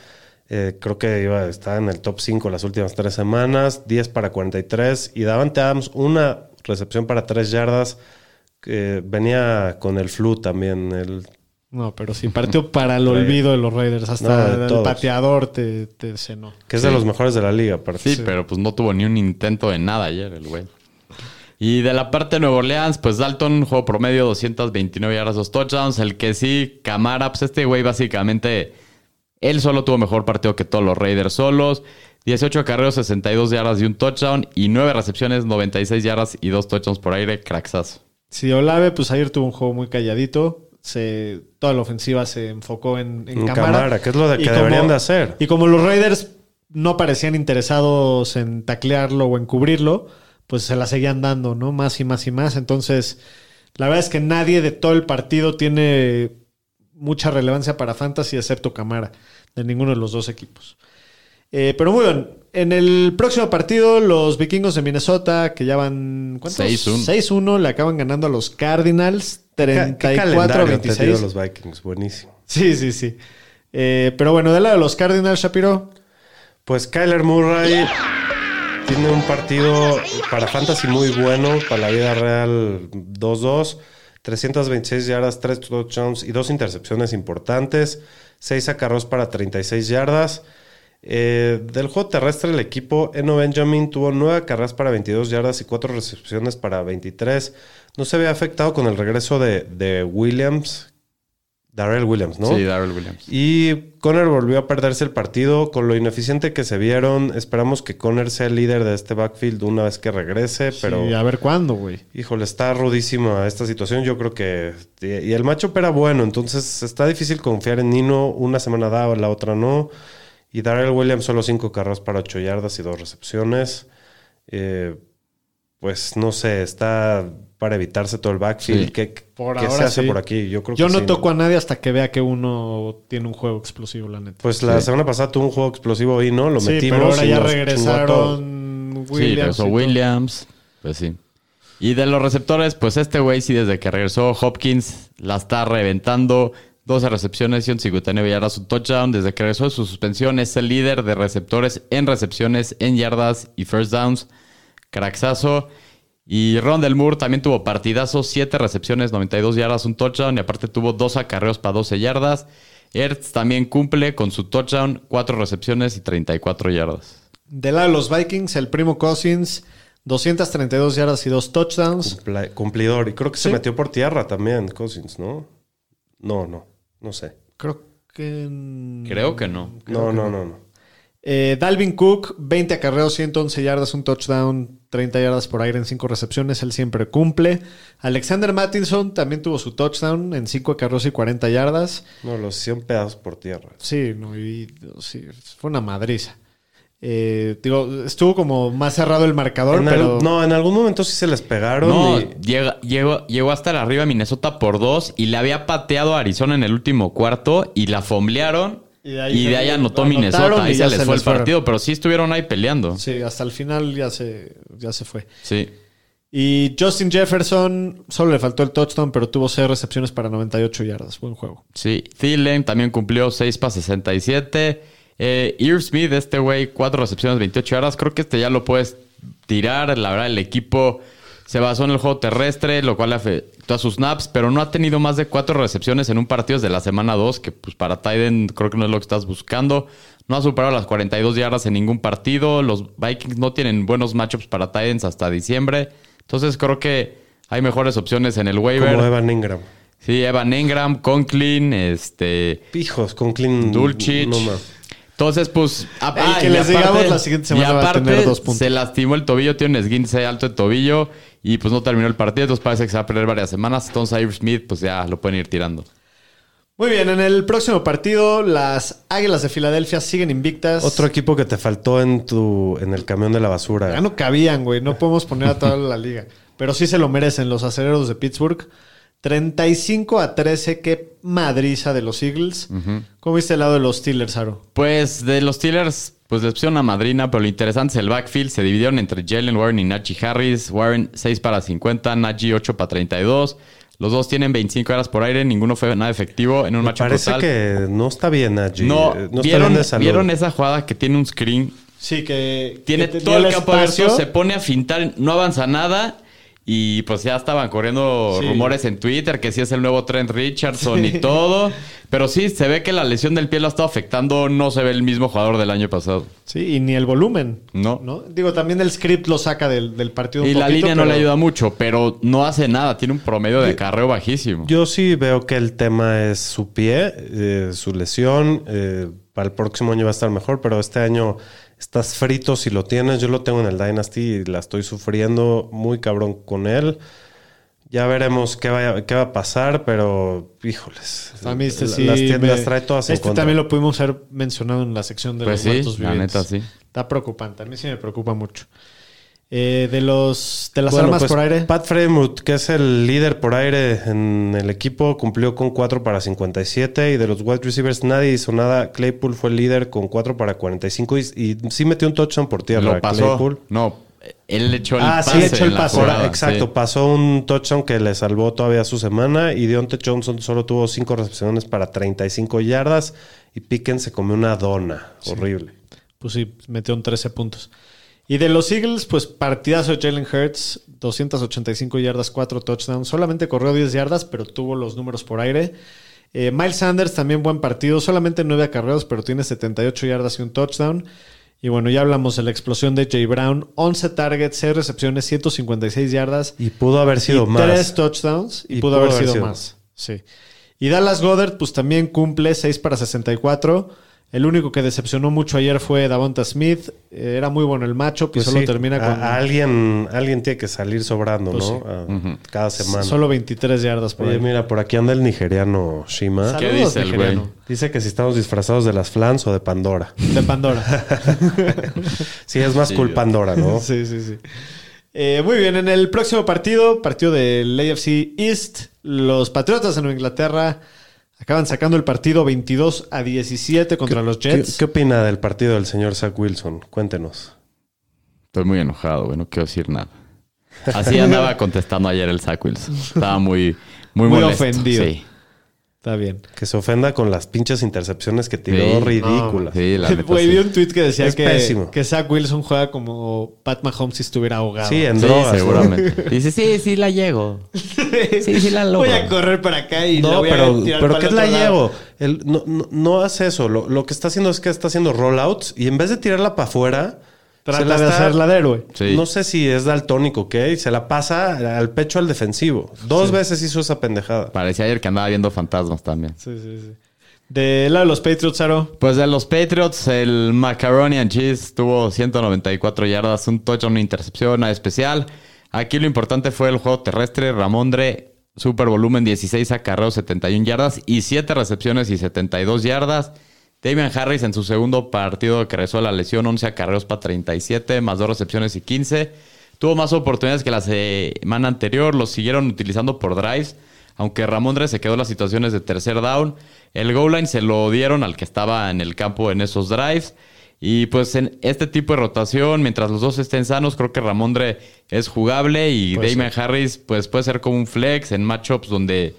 eh, creo que iba a estar en el top 5 las últimas tres semanas. 10 para 43. Y Davante Adams, una recepción para 3 yardas. que venía con el flu también. El, No, pero sí, partió para el olvido de los Raiders. Hasta No, el pateador te, te cenó. que es de los mejores de la liga, aparte. Sí, pero pues no tuvo ni un intento de nada ayer el güey. Y de la parte de Nueva Orleans, pues Dalton, juego promedio, 229 yardas, dos touchdowns. El que sí, Camara, pues este güey básicamente, él solo tuvo mejor partido que todos los Raiders solos. 18 acarreos, 62 yardas y un touchdown. Y 9 recepciones, 96 yardas y dos touchdowns por aire, craxazo. Sí, Olave, pues ayer tuvo un juego muy calladito. Se, toda la ofensiva se enfocó en, en En cámara, que es lo de que como- deberían de hacer. Y como los Raiders no parecían interesados en taclearlo o en cubrirlo, pues se la seguían dando, ¿no? Más y más y más. Entonces, la verdad es que nadie de todo el partido tiene mucha relevancia para Fantasy, excepto Camara, de ninguno de los dos equipos. Eh, pero muy bien, en el próximo partido, los vikingos de Minnesota, que ya van. ¿Cuántos? 6-1. 6-1, le acaban ganando a los Cardinals, ¿Qué, qué calendario han 34-26. tenido los Vikings? Buenísimo. Sí, sí, sí. Eh, pero bueno, de lado de los Cardinals, Shapiro. Pues Kyler Murray tiene un partido para fantasy muy bueno, para la vida real 2-2, 326 yardas, 3 touchdowns y dos intercepciones importantes, 6 acarros para 36 yardas. Eh, del juego terrestre, el equipo Eno Benjamin tuvo 9 carreras para 22 yardas y 4 recepciones para 23. No se ve afectado con el regreso de, de Williams, Darrell Williams, ¿no? Sí, Darrell Williams. Y Conner volvió a perderse el partido. Con lo ineficiente que se vieron, esperamos que Conner sea el líder de este backfield una vez que regrese. Pero, Sí, a ver cuándo, güey. híjole, está rudísima esta situación. Yo creo que. Y el macho era bueno, entonces está difícil confiar en Nino. Una semana da, la otra no. Y Darrell Williams solo cinco carros para 8 yardas y dos recepciones. Eh, pues no sé, está para evitarse todo el backfield. Sí. ¿Qué, Por qué ahora se hace sí. por aquí? Yo creo Yo que no sí, toco a nadie hasta que vea que uno tiene un juego explosivo, la neta. Pues la semana pasada tuvo un juego explosivo y no, lo sí, metimos. pero ahora y ya regresaron sí, Williams. todo. Williams. Pues sí. Y de los receptores, pues este güey sí desde que regresó Hopkins la está reventando. 12 recepciones, 159 yardas, un touchdown. Desde que regresó de su suspensión es el líder de receptores en recepciones, en yardas y first downs. Craxazo. Y Rondell Moore también tuvo partidazo, 7 recepciones, 92 yardas, un touchdown. Y aparte tuvo dos acarreos para 12 yardas. Ertz también cumple con su touchdown, 4 recepciones y 34 yardas. Del lado de los Vikings, el primo Cousins, 232 yardas y dos touchdowns. Cumpla- cumplidor. Y creo que se metió por tierra también, Cousins, ¿no? No, no, no sé. Creo que. Creo que no. No, no, no, no. Eh, Dalvin Cook, 20 acarreos, 111 yardas, un touchdown, 30 yardas por aire en 5 recepciones. Él siempre cumple. Alexander Mattinson también tuvo su touchdown en 5 acarreos y 40 yardas. No, los 100 pedazos por tierra. Sí, no, y, sí, fue una madriza. Eh, digo, estuvo como más cerrado el marcador, En al- pero. No, en algún momento sí se les pegaron. No, y- llega- llegó, llegó hasta el arriba Minnesota por dos y le había pateado a Arizona en el último cuarto y la fomblearon Y y de ahí anotó anotaron Minnesota. y Ahí ya se les se fue les el fueron. partido, pero sí estuvieron ahí peleando. Sí, hasta el final ya se, ya se fue. Sí. Y Justin Jefferson, solo le faltó el touchdown, pero tuvo 6 recepciones para 98 yardas. Buen juego. Sí, Thielen también cumplió 6 para 67. Eh, Irv Smith, este güey, 4 recepciones, 28 yardas. Creo que este ya lo puedes tirar. La verdad, el equipo se basó en el juego terrestre, lo cual afectó a sus snaps, pero no ha tenido más de 4 recepciones en un partido desde la semana 2, que pues para Tiden creo que no es lo que estás buscando. No ha superado las 42 yardas en ningún partido. Los Vikings no tienen buenos matchups para Titans hasta diciembre. Entonces creo que hay mejores opciones en el waiver. Como Evan Ingram. Sí, Evan Ingram, Conklin, este. Pijos, con Clean. Dulcich. No más. Entonces, pues. a- Y que les digamos, la siguiente semana y va a tener dos puntos. Se lastimó el tobillo, tiene un esguince alto de tobillo y pues no terminó el partido. Entonces parece que se va a perder varias semanas. Entonces, Irv Smith, pues ya lo pueden ir tirando. Muy bien, en el próximo partido, las Águilas de Filadelfia siguen invictas. Otro equipo que te faltó en tu en el camión de la basura. Ya no cabían, güey. No podemos poner a toda la liga. Pero sí se lo merecen los aceleros de Pittsburgh. 35 a 13. Qué madriza de los Eagles. ¿Cómo viste el lado de los Steelers, Aro? Pues de los Steelers, pues les pusieron a madrina, pero lo interesante es el backfield. Se dividieron entre Jalen Warren y Najee Harris. Warren 6 para 50, Najee 8 para 32. Los dos tienen 25 horas por aire, ninguno fue nada efectivo en un Me matchup parece total. que no está bien, Najee. No, está ¿vieron, bien de salud. ¿vieron esa jugada que tiene un screen? Sí, que. Tiene que todo el campo abierto, se pone a fintar, no avanza nada. Y pues ya estaban corriendo Sí. rumores en Twitter que sí es el nuevo Trent Richardson y todo. Pero sí, se ve que la lesión del pie lo ha estado afectando. No se ve el mismo jugador del año pasado. Sí, y ni el volumen. No. ¿no? Digo, también el script lo saca del, del partido un Y la poquito, línea no pero- le ayuda mucho, pero no hace nada. Tiene un promedio de carreo bajísimo. Yo sí veo que el tema es su pie, eh, su lesión. eh, para el próximo año va a estar mejor, pero este año estás frito si lo tienes. Yo lo tengo en el Dynasty y la estoy sufriendo muy cabrón con él. Ya veremos qué, vaya- qué va a pasar, pero híjoles. A mí este la- sí. las, tien- me- las trae todas Este también lo pudimos haber mencionado en la sección de Pues los sí, muertos la vivientes. neta, sí. Está preocupante. A mí sí me preocupa mucho. Eh, de los de las Bueno, armas pues, por aire. Pat Fremut, que es el líder por aire en el equipo, cumplió con 4 para 57 y de los wide receivers nadie hizo nada. Claypool fue el líder con 4 para 45 y, y sí metió un touchdown por tierra. Lo pasó. Claypool. No, él echó el Ah, sí, pase. echó en el la pase. jugada, Exacto, sí. pasó un touchdown que le salvó todavía su semana y Deontay Johnson solo tuvo 5 recepciones para 35 yardas y Pickens se comió una dona. Horrible. Pues sí, metió un 13 puntos. Y de los Eagles, pues partidazo de Jalen Hurts, 285 yardas, 4 touchdowns. Solamente corrió 10 yardas, pero tuvo los números por aire. Eh, Miles Sanders también buen partido, solamente 9 acarreos, pero tiene 78 yardas y un touchdown. Y bueno, ya hablamos de la explosión de Jay Brown, 11 targets, 6 recepciones, 156 yardas. Y pudo haber sido y más. Tres touchdowns y, pudo, haber, sido, más. Sí. Y Dallas Goddard, pues también cumple 6 para 64. El único que decepcionó mucho ayer fue Davonta Smith. Eh, Era muy bueno el matchup y Pues solo sí, termina con a alguien, alguien tiene que salir sobrando, Pues ¿no? sí. A- Cada semana. solo 23 yardas por Oye, ahí. mira, por aquí anda el nigeriano Shima. Saludos, ¿Qué dice el nigeriano. güey? Dice que si estamos disfrazados de las flans o de Pandora. De Pandora. Sí, es más Sí, cool yo- Pandora, ¿no? sí, sí, sí. Eh, muy bien, en el próximo partido, partido del AFC East, los Patriotas de Nueva Inglaterra acaban sacando el partido 22 a 17 contra los ¿Qué, Jets. qué opina del partido del señor Zach Wilson? Cuéntenos. Estoy muy enojado, güey. No quiero decir nada. Así andaba contestando ayer el Zach Wilson. Estaba muy, muy, Muy molesto. ofendido. Sí. Está bien. Que se ofenda con las pinches intercepciones que tiró Sí, ridículas. Sí, la neta, Güey, sí. vi un tweet que decía Es que, pésimo. que Zach Wilson juega como Pat Mahomes si estuviera ahogado. Sí, en Sí, seguramente. Dice, sí, sí la llego. Sí, sí la logro. Voy a correr para acá y la No, voy a pero, tirar pero para ¿qué el es la otro lado. llego? El- no, no, no hace eso. Lo, lo que está haciendo es que está haciendo rollouts y en vez de tirarla para afuera, Trata se la de está- hacerla de héroe. Sí. No sé si es daltónico, ¿ok? Se la pasa al pecho al defensivo. Dos veces hizo esa pendejada. Parecía ayer que andaba viendo fantasmas también. Sí, sí, sí. Del lado de los Patriots, Aro. Pues de los Patriots, el Macaroni and Cheese tuvo 194 yardas, un touchdown, una intercepción, nada especial. Aquí lo importante fue el juego terrestre. Ramondre, super volumen, 16 acarreos, 71 yardas y 7 recepciones y 72 yardas. Damian Harris en su segundo partido que regresó a la lesión, 11 acarreos para 37, más 2 recepciones y 15. Tuvo más oportunidades que la semana anterior, los siguieron utilizando por drives. Aunque Ramondre se quedó en las situaciones de tercer down, el goal line se lo dieron al que estaba en el campo en esos drives. Y pues en este tipo de rotación, mientras los dos estén sanos, creo que Ramondre es jugable y Damian Harris pues puede ser como un flex en matchups donde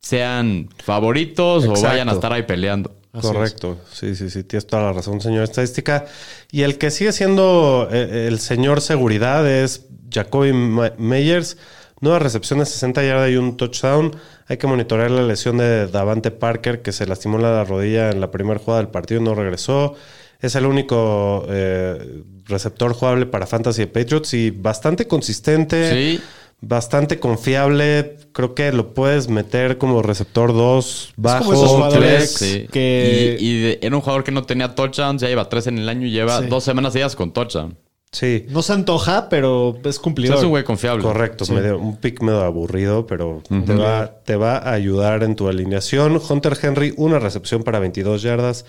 sean favoritos o vayan a estar ahí peleando. Así Correcto, sí, sí, sí, tienes toda la razón, señor estadística. Y el que sigue siendo eh, el señor seguridad es Jacoby Meyers. Nueva recepción de 60 yardas y un touchdown. Hay que monitorear la lesión de Davante Parker, que se lastimó la rodilla en la primera jugada del partido y no regresó. Es el único eh, receptor jugable para Fantasy de Patriots y bastante consistente. Sí. Bastante confiable. Creo que lo puedes meter como receptor 2 bajo. como esos jugadores flex. Sí. que- Y, y de- era un jugador que no tenía touchdowns, ya lleva tres en el año y lleva Sí. dos semanas seguidas con touchdown. Sí. No se antoja, pero es O sea, cumplidor. es un güey confiable. Correcto, Sí. medio- un pick medio aburrido, pero te, va, te va a ayudar en tu alineación. Hunter Henry, una recepción para 22 yardas.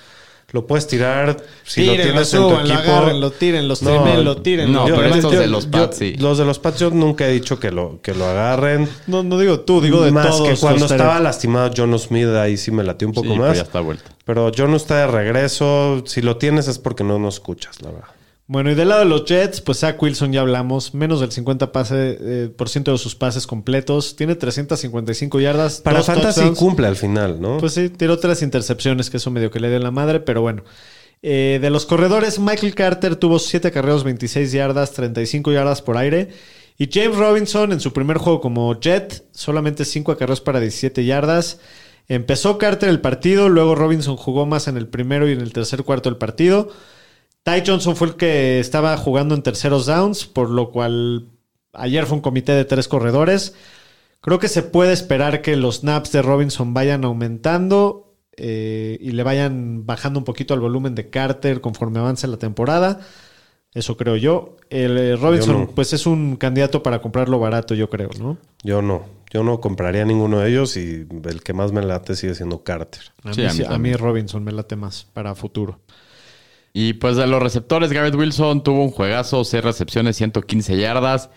Lo puedes tirar si lo tienes en tu equipo. agárrenlo, tírenlo, streamenlo, tírenlo. No, Yo- pero estos yo- de los Pats, sí. Los de los Pats yo nunca he dicho que lo, que lo agarren. No, no digo tú, digo de Más todos. que cuando estaba lastimado John Smith, ahí sí me latió un Sí, poco pero más. ya está vuelta. Pero John está de regreso. Si lo tienes es porque no nos escuchas, la verdad. Bueno, y del lado de los Jets, pues Zach Wilson ya hablamos. Menos del 50% pase, eh, por ciento de sus pases completos. Tiene 355 yardas. Para dos Fantasy touchdowns. cumple al final, ¿no? Pues sí, tiró tres intercepciones, que eso medio que le dio en la madre, pero bueno. Eh, de los corredores, Michael Carter tuvo 7 carreros, 26 yardas, 35 yardas por aire. Y James Robinson en su primer juego como Jet, solamente 5 acarreos para 17 yardas. Empezó Carter el partido, luego Robinson jugó más en el primero y en el tercer cuarto del partido. Ty Johnson fue el que estaba jugando en terceros downs, por lo cual ayer fue un comité de tres corredores. Creo que se puede esperar que los snaps de Robinson vayan aumentando eh, y le vayan bajando un poquito al volumen de Carter conforme avance la temporada. Eso creo yo. El eh, Robinson, Yo no. pues es un candidato para comprarlo barato, yo creo, ¿no? Yo no. Yo no compraría ninguno de ellos y el que más me late sigue siendo Carter. A, Sí, mí, a mí sí- a mí también. Robinson me late más para futuro. Y pues de los receptores, Garrett Wilson tuvo un juegazo, 6 recepciones, 115 yardas.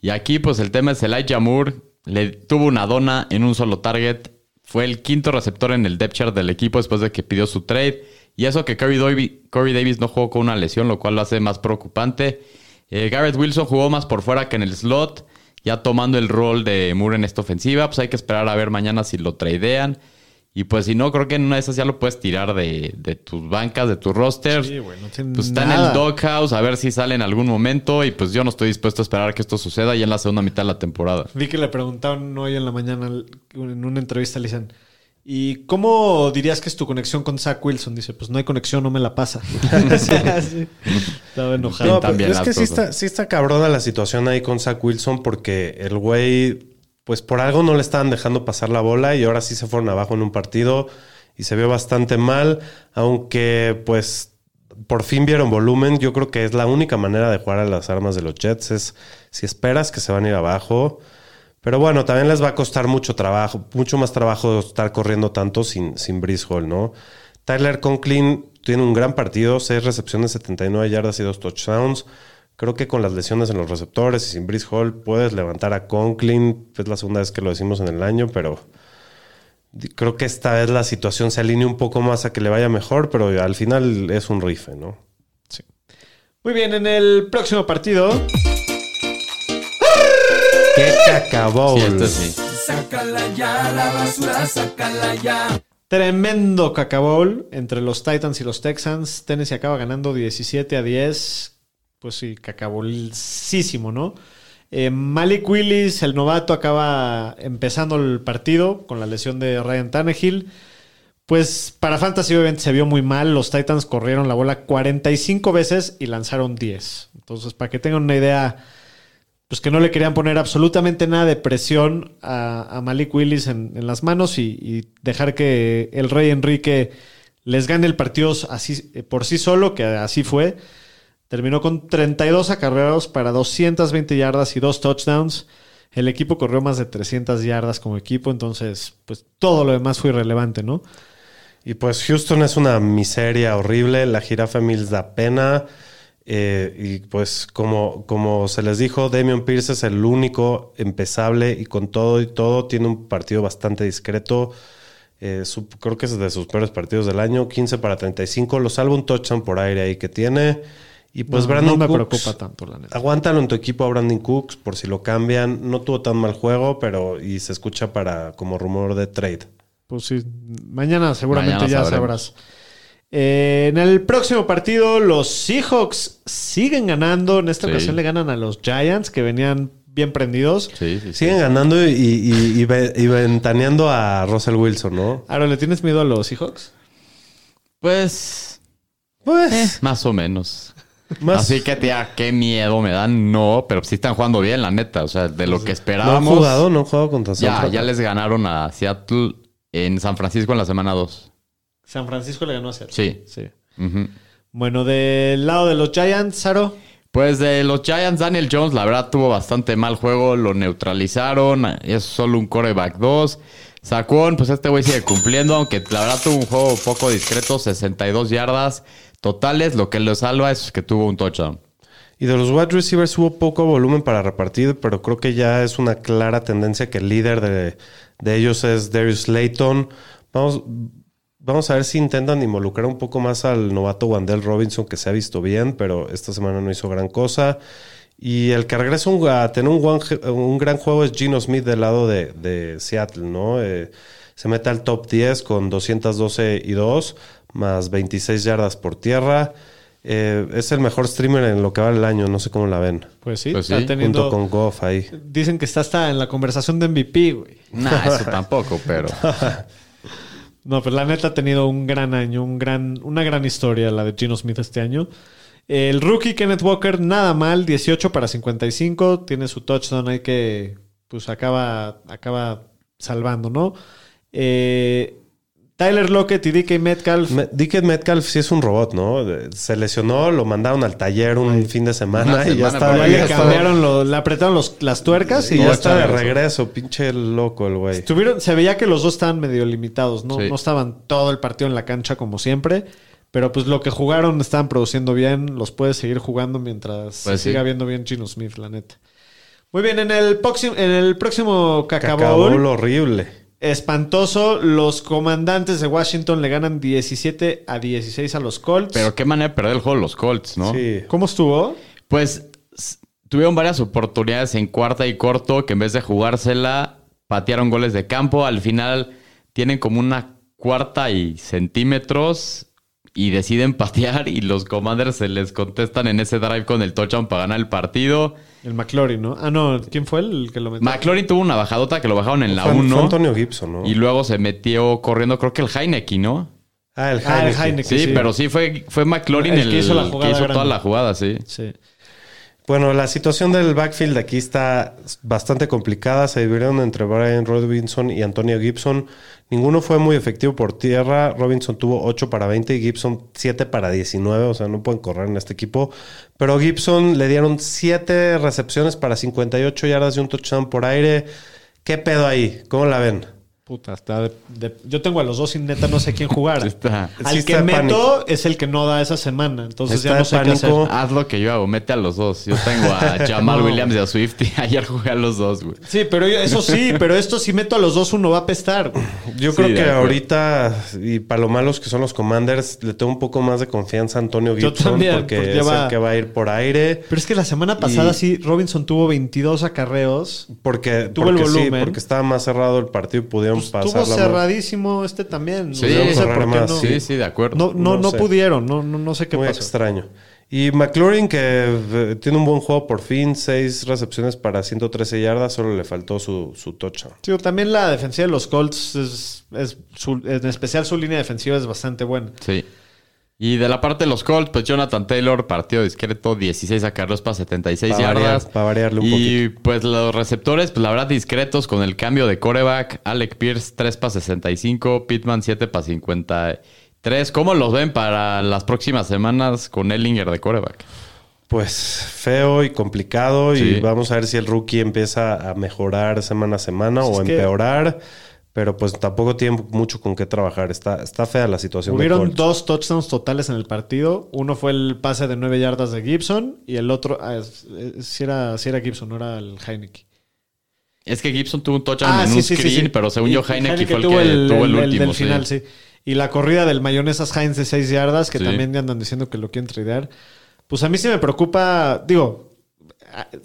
Y aquí pues el tema es Elijah Moore. Le tuvo una dona en un solo target. Fue el quinto receptor en el depth chart del equipo después de que pidió su trade. Y eso que Corey, Davis no jugó con una lesión, lo cual lo hace más preocupante. Eh, Garrett Wilson jugó más por fuera que en el slot, ya tomando el rol de Moore en esta ofensiva. Pues hay que esperar a ver mañana si lo tradean. Y pues si no, creo que en una de esas ya lo puedes tirar de, de tus bancas, de tus rosters. Sí, güey, no tiene pues está en nada. el doghouse, a ver si sale en algún momento. Y pues yo no estoy dispuesto a esperar que esto suceda ya en la segunda mitad de la temporada. Vi que le preguntaron hoy en la mañana en una entrevista, le dicen, ¿y cómo dirías que es tu conexión con Zach Wilson? Dice, pues no hay conexión, no me la pasa. Sí, sí. Estaba enojado. No, pero es que sí está, sí está cabrona la situación ahí con Zach Wilson porque el güey, pues por algo no le estaban dejando pasar la bola y ahora sí se fueron abajo en un partido y se vio bastante mal, aunque pues por fin vieron volumen. Yo creo que es la única manera de jugar a las armas de los Jets es si esperas que se van a ir abajo. Pero bueno, también les va a costar mucho trabajo, mucho más trabajo estar corriendo tanto sin, sin Hall, ¿no? Tyler Conklin tiene un gran partido, seis recepciones, 79 yardas y dos touchdowns. Creo que con las lesiones en los receptores y sin Breeze Hall puedes levantar a Conklin. Es la segunda vez que lo decimos en el año, pero creo que esta vez la situación se alinea un poco más a que le vaya mejor, pero al final es un rife, ¿no? Muy bien, en el próximo partido, ¡Qué cacabol! Sí, sí. Sácala ya, la basura, sácala ya. tremendo cacabowl entre los Titans y los Texans. Tennessee acaba ganando 17 a 10. Pues sí, cacabolísimo, ¿no? Eh, Malik Willis, el novato, acaba empezando el partido con la lesión de Ryan Tannehill. Pues para Fantasy obviamente se vio muy mal. Los Titans corrieron la bola 45 veces y lanzaron 10. Entonces, para que tengan una idea, pues que no le querían poner absolutamente nada de presión a, Malik Willis en, las manos y, y dejar que el Rey Enrique les gane el partido así, por sí solo, que así fue. Terminó con 32 acarreados para 220 yardas y dos touchdowns. El equipo corrió más de 300 yardas como equipo, entonces, pues todo lo demás fue irrelevante, ¿no? Y pues Houston es una miseria horrible, la jirafa Mills da pena. eh, y pues como, como se les dijo, Damian Pierce es el único empezable y con todo y todo tiene un partido bastante discreto. Eh, creo que es de sus peores partidos del año. 15 para 35. Lo salva un touchdown por aire ahí que tiene. Y pues no, Brandon no me Cooks, preocupa tanto, la neta. Aguántalo en tu equipo a Brandon Cooks por si lo cambian. No tuvo tan mal juego, pero y se escucha para como rumor de trade. Pues sí, mañana seguramente Mañana ya sabremos. sabrás. Eh, en el próximo partido, los Seahawks siguen ganando. En esta Sí. ocasión le ganan a los Giants, que venían bien prendidos. Sí, sí, sí. Siguen ganando y, y- y ve- y ventaneando a Russell Wilson, ¿no? Ahora, ¿le tienes miedo a los Seahawks? Pues, Pues, más o menos. Más. Así que, tía, qué miedo me dan. No, pero sí están jugando bien, la neta. O sea, de lo que no han esperábamos. jugado, no han jugado contra San Ya, ya les ganaron a Seattle en San Francisco en la semana 2. San Francisco le ganó a Seattle. Sí. Sí. Bueno, del lado de los Giants, Saro. Pues de los Giants, Daniel Jones, la verdad, tuvo bastante mal juego. Lo neutralizaron. Es solo un coreback 2. Saquon, pues este güey sigue cumpliendo, aunque la verdad tuvo un juego poco discreto, 62 yardas totales. Lo que lo salva es que tuvo un touchdown. Y de los wide receivers hubo poco volumen para repartir, pero creo que ya es una clara tendencia que el líder de, de ellos es Darius Layton. Vamos, vamos a ver si intentan involucrar un poco más al novato Wandell Robinson, que se ha visto bien, pero esta semana no hizo gran cosa. Y el que regresa a tener un gran juego es Gino Smith del lado de, de Seattle, ¿no? Eh, se mete al top 10 con 212 y 2, más 26 yardas por tierra. Eh, es el mejor streamer en lo que va el año, no sé cómo la ven. Pues sí, Pues está sí, teniendo. Junto con Goff ahí. Dicen que está hasta en la conversación de MVP, güey. Nah, eso tampoco, pero. No, pues la neta ha tenido un gran año, un gran, una gran historia la de Gino Smith este año. El rookie Kenneth Walker, nada mal, 18 para 55. Tiene su touchdown ahí que pues acaba, acaba salvando, ¿no? Eh, Tyler Lockett y DK Metcalf. Me- DK Metcalf sí es un robot, ¿no? Se lesionó, lo mandaron al taller un fin de semana y ya está, ya ya le está- cambiaron, lo- le apretaron los- las tuercas y y ya está de regreso, pinche loco el güey. Estuvieron, se veía que los dos estaban medio limitados, ¿no? Sí. No estaban todo el partido en la cancha como siempre. Pero pues lo que jugaron estaban produciendo bien. Los puedes seguir jugando mientras Pues sí. siga viendo bien Gino Smith, la neta. Muy bien, en el, próximo, en el próximo horrible. Espantoso, los comandantes de Washington le ganan 17 a 16 a los Colts. Pero qué manera de perder el juego los Colts, ¿no? Sí. ¿Cómo estuvo? Pues tuvieron varias oportunidades en cuarta y corto que en vez de jugársela, patearon goles de campo. Al final tienen como una cuarta y centímetros y deciden patear y los Commanders se les contestan en ese drive con el touchdown para ganar el partido. El McLaurin, ¿no? Ah, no, ¿quién fue el que lo metió? McLaurin tuvo una bajadota que lo bajaron en la Fue- fue 1 Antonio Gibson, ¿no? y luego se metió corriendo, creo que el Heineken, ¿no? Ah, el Ah, el Heineken. Sí, Sí. pero sí fue, fue McLaurin El el, que hizo la jugada que hizo toda la jugada, sí. Sí. Bueno, la situación del backfield aquí está bastante complicada. Se dividieron entre Brian Robinson y Antonio Gibson. Ninguno fue muy efectivo por tierra. Robinson tuvo 8 para 20 y Gibson 7 para 19. O sea, no pueden correr en este equipo. Pero Gibson le dieron 7 recepciones para 58 yardas y un touchdown por aire. ¿Qué pedo ahí? ¿Cómo la ven? Puta, está de- de- yo tengo a los dos y neta no sé quién jugar. Está- Al Sí que meto pánico. es el que no da esa semana. Entonces Está ya no sé qué hacer. pánico. Haz lo que yo hago, mete a los dos. Yo tengo a Jamal No. Williams y a Swift y ayer jugué a los dos, güey. Sí, pero yo- eso sí, pero esto si meto a los dos uno va a apestar. güey. Yo Sí, creo que ahorita, y para lo malos que son los Commanders, le tengo un poco más de confianza a Antonio Yo Gibson también, porque porque es va- el que va a ir por aire. Pero es que la semana pasada Y- sí, Robinson tuvo 22 acarreos. Porque, Tuvo el porque sí, volumen. porque estaba más cerrado el partido y pudieron Pues, pasar tuvo cerradísimo este también. Sí, no sé por más, no. Sí, sí, de acuerdo. No, no, No no sé. pudieron, no, no, no sé qué Muy pasó. extraño. Y McLaurin, que eh, tiene un buen juego por fin, seis recepciones para 113 yardas, solo le faltó su, su touchdown. Sí, también la defensiva de los Colts es, es su- en especial su línea defensiva es bastante buena. Sí. Y de la parte de los Colts, pues Jonathan Taylor, partido discreto, 16 acarreos para 76 Para variar, yardas. para variarle un y pues los receptores, pues la verdad, discretos con el cambio de coreback. Alec Pierce, 3 para 65. Pittman, 7 para 53. ¿Cómo los ven para las próximas semanas con Ellinger de coreback? Pues feo y complicado Sí. y vamos a ver si el rookie empieza a mejorar semana a semana o Es que- empeorar. Pero pues tampoco tiene mucho con qué trabajar. Está, está fea la situación. Hubieron dos touchdowns totales en el partido. Uno fue el pase de 9 yardas de Gibson y el otro, ah, sí, era, sí era Gibson, no era el Heineken. Es que Gibson tuvo un touchdown Ah, en sí, un screen, sí. pero según Y- yo, y Heineken fue el tuvo que tuvo el, último. del final, sí. Y la corrida del Mayonesas Heinz de 6 yardas, que Sí. también ya andan diciendo que lo quieren tradear. Pues a mí sí me preocupa, digo,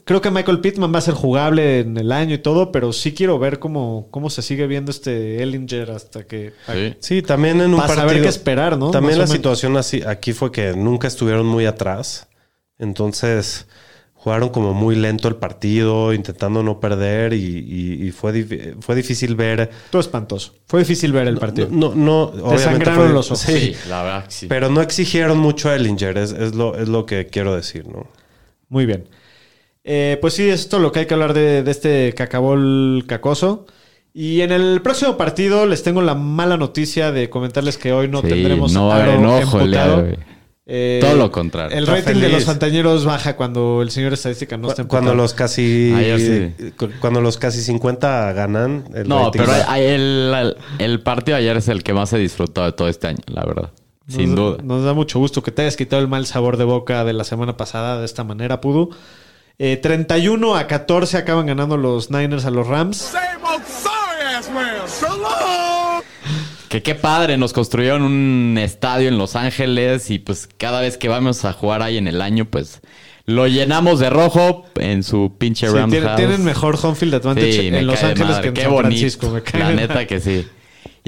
creo que Michael Pittman va a ser jugable en el año y todo, pero sí quiero ver cómo, cómo se sigue viendo este Ellinger hasta que... Sí. Sí, también en un Para partido. saber qué esperar, ¿no? También Más la situación así aquí fue que nunca estuvieron muy atrás. Entonces jugaron como muy lento el partido, intentando no perder y, y- y fue, fue difícil ver. Todo espantoso. Fue difícil ver el partido. No, no, obviamente sangraron fue- los ojos. Sí, Sí, la verdad que sí. pero no exigieron mucho a Ellinger, es, es lo, es lo que quiero decir, ¿no? Muy bien. Eh, pues sí, esto es lo que hay que hablar de, de este cacabol cacoso. Y en el próximo partido les tengo la mala noticia de comentarles que hoy no Sí, tendremos no a. Eh, Todo lo contrario. El Está rating de los fantañeros baja cuando el señor estadística no está emputado. Cuando los casi cuando los casi 50 ganan el No, pero el, el- el partido de ayer es el que más he disfrutado de todo este año, la verdad. Sin Nos- duda. Nos da mucho gusto que te hayas quitado el mal sabor de boca de la semana pasada de esta manera, Pudu. Eh, 31 a 14 acaban ganando los Niners a los Rams. Que qué padre, nos construyeron un estadio en Los Ángeles y pues cada vez que vamos a jugar ahí en el año, pues lo llenamos de rojo en su pinche Sí, Rams tienen, house. tienen mejor home field advantage Sí, en Los Ángeles madre. que en Qué San bonito. Francisco. me cae La neta que sí.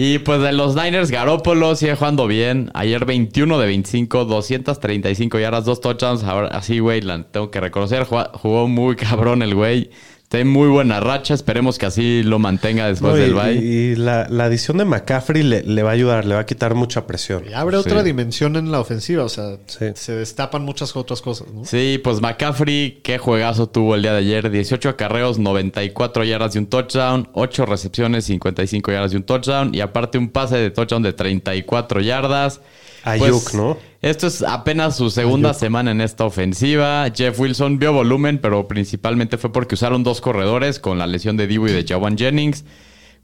Y pues de los Niners, Garópolo sigue jugando bien. Ayer 21 de 25, 235 yardas, dos touchdowns. Ahora así, güey, tengo que reconocer. Jugó muy cabrón el güey. Está en muy buena racha. Esperemos que así lo mantenga después No, y, del bye. y- y la, la adición de McCaffrey le, le va a ayudar, le va a quitar mucha presión. Y abre Sí. otra dimensión en la ofensiva. O sea, Sí. se destapan muchas otras cosas, ¿no? Sí, pues McCaffrey, qué juegazo tuvo el día de ayer. 18 acarreos, 94 yardas y un touchdown. 8 recepciones, 55 yardas y un touchdown. Y aparte un pase de touchdown de 34 yardas. Pues, Ayuk, ¿no? Esto es apenas su segunda semana en esta ofensiva. Jeff Wilson vio volumen, pero principalmente fue porque usaron dos corredores con la lesión de Divo y de Jawan Jennings.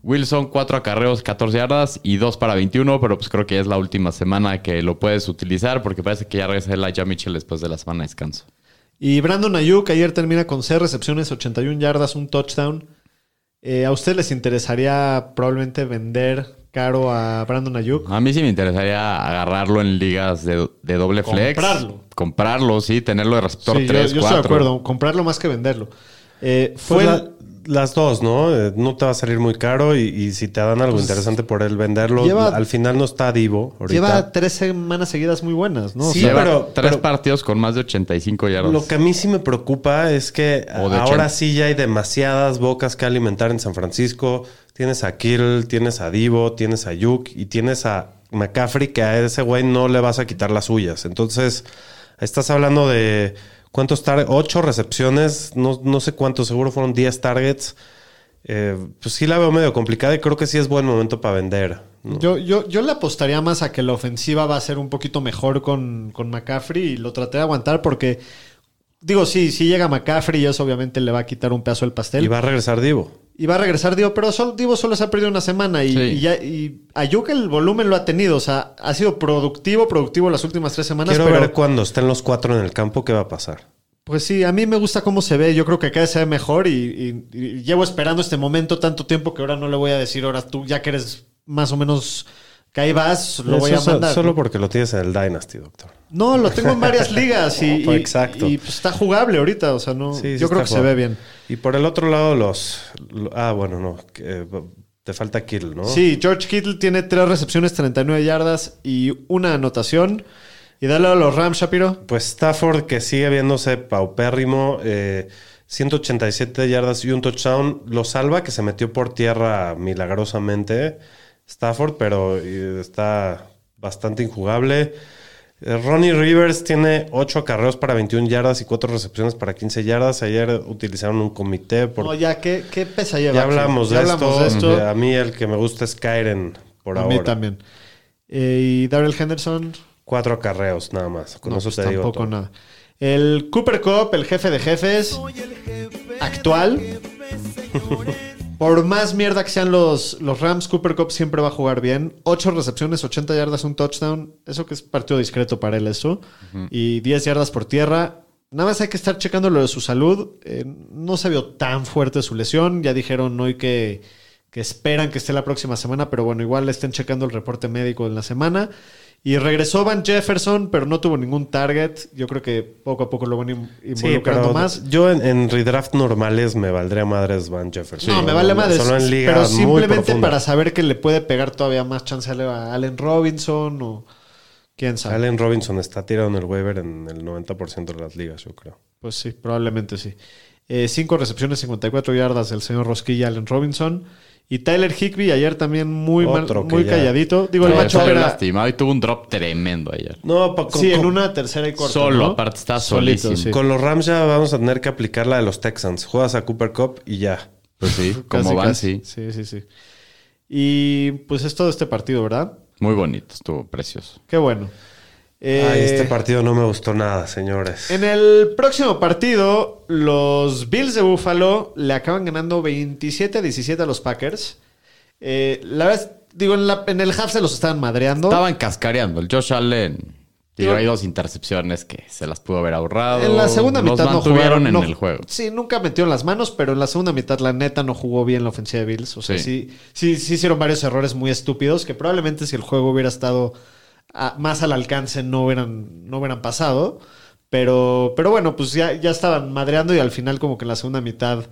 Wilson, 4 acarreos, 14 yardas y 2 para 21, pero pues creo que es la última semana que lo puedes utilizar porque parece que ya regresa Elijah Mitchell después de la semana de descanso. Y Brandon Ayuk ayer termina con 6 recepciones, 81 yardas, un touchdown. Eh, ¿A ustedes les interesaría probablemente vender caro a Brandon Ayuk? A mí sí me interesaría agarrarlo en ligas de, de doble flex. Comprarlo. Comprarlo, sí, tenerlo de receptor Sí, yo- 3, yo, 4. estoy de acuerdo. Comprarlo más que venderlo. Eh, Pues fue la- el- las dos, ¿no? Eh, no te va a salir muy caro y, y si te dan algo interesante por él venderlo, Pues lleva- al final no está Divo. Ahorita. lleva tres semanas seguidas muy buenas, ¿no? O Sí, sea, Lleva pero- tres pero- partidos con más de 85 yardas. Lo que a mí sí me preocupa es que O ahora 80. sí ya hay demasiadas bocas que alimentar en San Francisco. Tienes a Kittle, tienes a Divo, tienes a Yuk y tienes a McCaffrey que a ese güey no le vas a quitar las suyas. Entonces, estás hablando de cuántos targets, ocho recepciones, no, no sé cuántos, seguro fueron 10 targets. Eh, pues sí la veo medio complicada y creo que sí es buen momento para vender. ¿no? Yo, yo, yo le apostaría más a que la ofensiva va a ser un poquito mejor con, con McCaffrey y lo traté de aguantar porque, digo, sí, sí llega McCaffrey y eso obviamente le va a quitar un pedazo del pastel. Y va a regresar Divo. Y va a regresar Divo, pero solo, Divo solo se ha perdido una semana y, Sí. y ya, y el volumen lo ha tenido, o sea, ha sido productivo, productivo las últimas tres semanas, Quiero pero ver cuando estén los cuatro en el campo qué va a pasar. pues sí, a mí me gusta cómo se ve, yo creo que cada vez se ve mejor y, y- y llevo esperando este momento tanto tiempo que ahora no le voy a decir, ahora tú ya que eres más o menos que ahí vas, lo voy a mandar. Solo ¿no? porque lo tienes en el Dynasty, doctor. No, lo tengo en varias ligas y, Pues y- exacto. y, pues, está jugable ahorita, o sea, no, Sí, sí yo creo que se ve bien. Y por el otro lado, los. lo- ah, bueno, no. eh, te falta Kittle, ¿no? Sí, George Kittle tiene tres recepciones, 39 yardas y una anotación. Y dale a los Rams, Shapiro. Pues Stafford, que sigue viéndose paupérrimo, eh, 187 yardas y un touchdown, lo salva, que se metió por tierra milagrosamente Stafford, pero está bastante injugable. Eh, Ronnie Rivers tiene 8 acarreos para 21 yardas y 4 recepciones para 15 yardas. Ayer utilizaron un comité por... No, ya, ¿qué, qué pesa lleva? ya hablamos, Ya de, hablamos esto. de esto. A mí el que me gusta es Kyren por a ahora. mí también. Eh, y Daryl Henderson. Cuatro acarreos nada más. Con no, eso pues te digo tampoco nada. El Cooper Cup, el jefe de jefes, actual. Por más mierda que sean los, los Rams, Cooper Cup siempre va a jugar bien. Ocho recepciones, 80 yardas, un touchdown. Eso que es partido discreto para él, eso. Y 10 yardas por tierra. Nada más hay que estar checando lo de su salud. Eh, no se vio tan fuerte su lesión. Ya dijeron hoy que, que esperan que esté la próxima semana, pero bueno, igual estén checando el reporte médico en la semana. Y regresó Van Jefferson, pero no tuvo ningún target. Yo creo que poco a poco lo van in- Sí, involucrando pero más. yo en, en redraft normales me valdría madres Van Jefferson. no, me vale madres. Solo en pero simplemente para saber que le puede pegar todavía más chance a Allen Robinson o quién sabe. Allen Robinson está tirado en el waiver en el 90% de las ligas, yo creo. Pues sí, probablemente sí. Eh, cinco recepciones, 54 yardas del señor Rosquilla, Allen Robinson. Y Tyler Higby ayer también muy, mal- muy ya- calladito. Digo, el macho era... lastimado y tuvo un drop tremendo ayer. No, con, Sí, en una tercera y corta. Solo, ¿no? aparte está Solito, sí. con los Rams ya vamos a tener que aplicar la de los Texans. Juegas a Cooper Cup y ya. Pues sí, como van, casi. sí. Sí, sí, sí. Y pues es todo este partido, ¿verdad? Muy bonito, estuvo precioso. Qué bueno. Eh, Ay, este partido no me gustó nada, señores. En el próximo partido, los Bills de Buffalo le acaban ganando 27 a 17 a los Packers. Eh, la verdad, digo, en, la- en el half se los estaban madreando. Estaban cascareando. El Josh Allen tiró Digo- ahí dos intercepciones que se las pudo haber ahorrado. En la segunda Los mitad no jugaron. en no- el juego. Sí, nunca metió en las manos, pero en la segunda mitad la neta no jugó bien la ofensiva de Bills. O sea, sí, Sí. sí, sí hicieron varios errores muy estúpidos que probablemente si el juego hubiera estado a- más al alcance no hubieran, no hubieran pasado. Pero, pero bueno, pues ya, ya estaban madreando y al final como que en la segunda mitad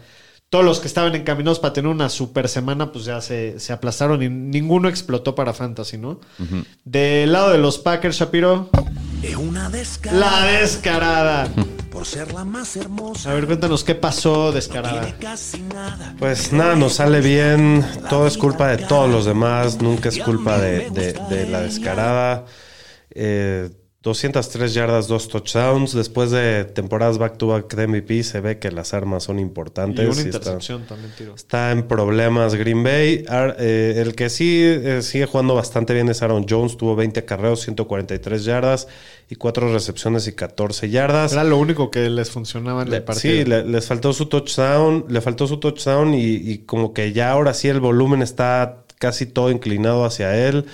todos los que estaban encaminados para tener una super semana pues ya se, se aplastaron y ninguno explotó para Fantasy, ¿no? Del lado de los Packers, Shapiro, Es una descarada. la descarada. Por ser la más hermosa. A ver, cuéntanos qué pasó descarada. casi nada. Pues nada, nos sale bien. Todo es culpa de todos los demás. Nunca es culpa de, de- de la descarada. Eh, 203 yardas, dos touchdowns. Después de temporadas back-to-back de MVP, se ve que las armas son Y importantes. una y está- intercepción también tiró. Está en problemas Green Bay. Ar- eh, el que sí eh, sigue jugando bastante bien es Aaron Jones. Tuvo 20 acarreos, 143 yardas y 4 recepciones y 14 yardas. Era lo único que les funcionaba en Le- el partido. sí, le- les faltó su touchdown. Le faltó su touchdown y, y como que ya ahora sí el volumen está casi todo inclinado hacia él.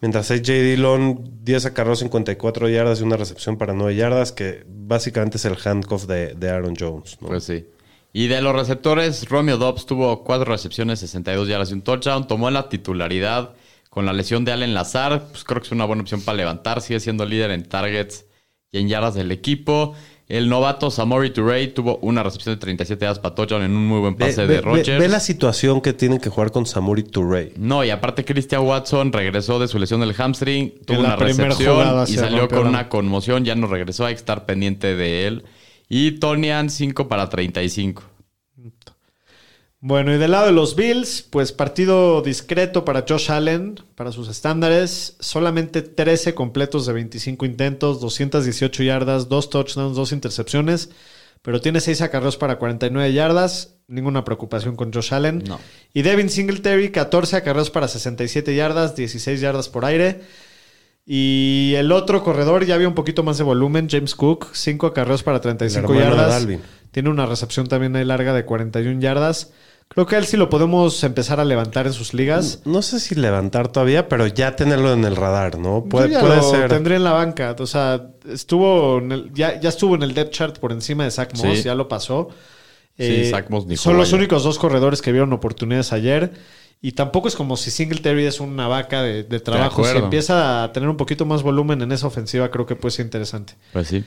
Mientras AJ Dillon, 10 acarreos, 54 yardas y una recepción para 9 yardas, que básicamente es el handcuff de, de Aaron Jones. ¿no? Pues sí. Y de los receptores, Romeo Dobbs tuvo cuatro recepciones, 62 yardas y un touchdown. Tomó la titularidad con la lesión de Allen Lazar. Pues creo que es una buena opción para levantar. Sigue siendo líder en targets y en yardas del equipo. El novato Samori Touré tuvo una recepción de 37 yardas para touchdown en un muy buen pase ve- de ve- Rodgers. ve la situación que tienen que jugar con Samuri Touré. No, y aparte Christian Watson regresó de su lesión del hamstring, tuvo una recepción y salió con una conmoción, ya no regresó, hay que estar pendiente de él. Y Tonian 5 para 35. Bueno, y del lado de los Bills, pues partido discreto para Josh Allen, para sus estándares. Solamente 13 completos de 25 intentos, 218 yardas, 2 touchdowns, 2 intercepciones. Pero tiene 6 acarreos para 49 yardas. Ninguna preocupación con Josh Allen. No. Y Devin Singletary, 14 acarreos para 67 yardas, 16 yardas por aire. Y el otro corredor ya había un poquito más de volumen, James Cook, 5 acarreos para 35 El hermano de yardas. Tiene una recepción también ahí larga de 41 yardas. Creo que a él sí lo podemos empezar a levantar en sus ligas. No sé si levantar todavía, pero ya tenerlo en el radar, ¿no? Yo Puede, ya puede lo ser. tendré en la banca. O sea, estuvo en el- ya, ya estuvo en el depth chart por encima de Zach Moss, Sí. ya lo pasó. Eh, Sí, Zach Moss ni son los únicos dos corredores que vieron oportunidades ayer. Y tampoco es como si Singletary es una vaca de, de trabajo. Si acuerdo. empieza a tener un poquito más volumen en esa ofensiva, creo que puede ser interesante. Pues sí.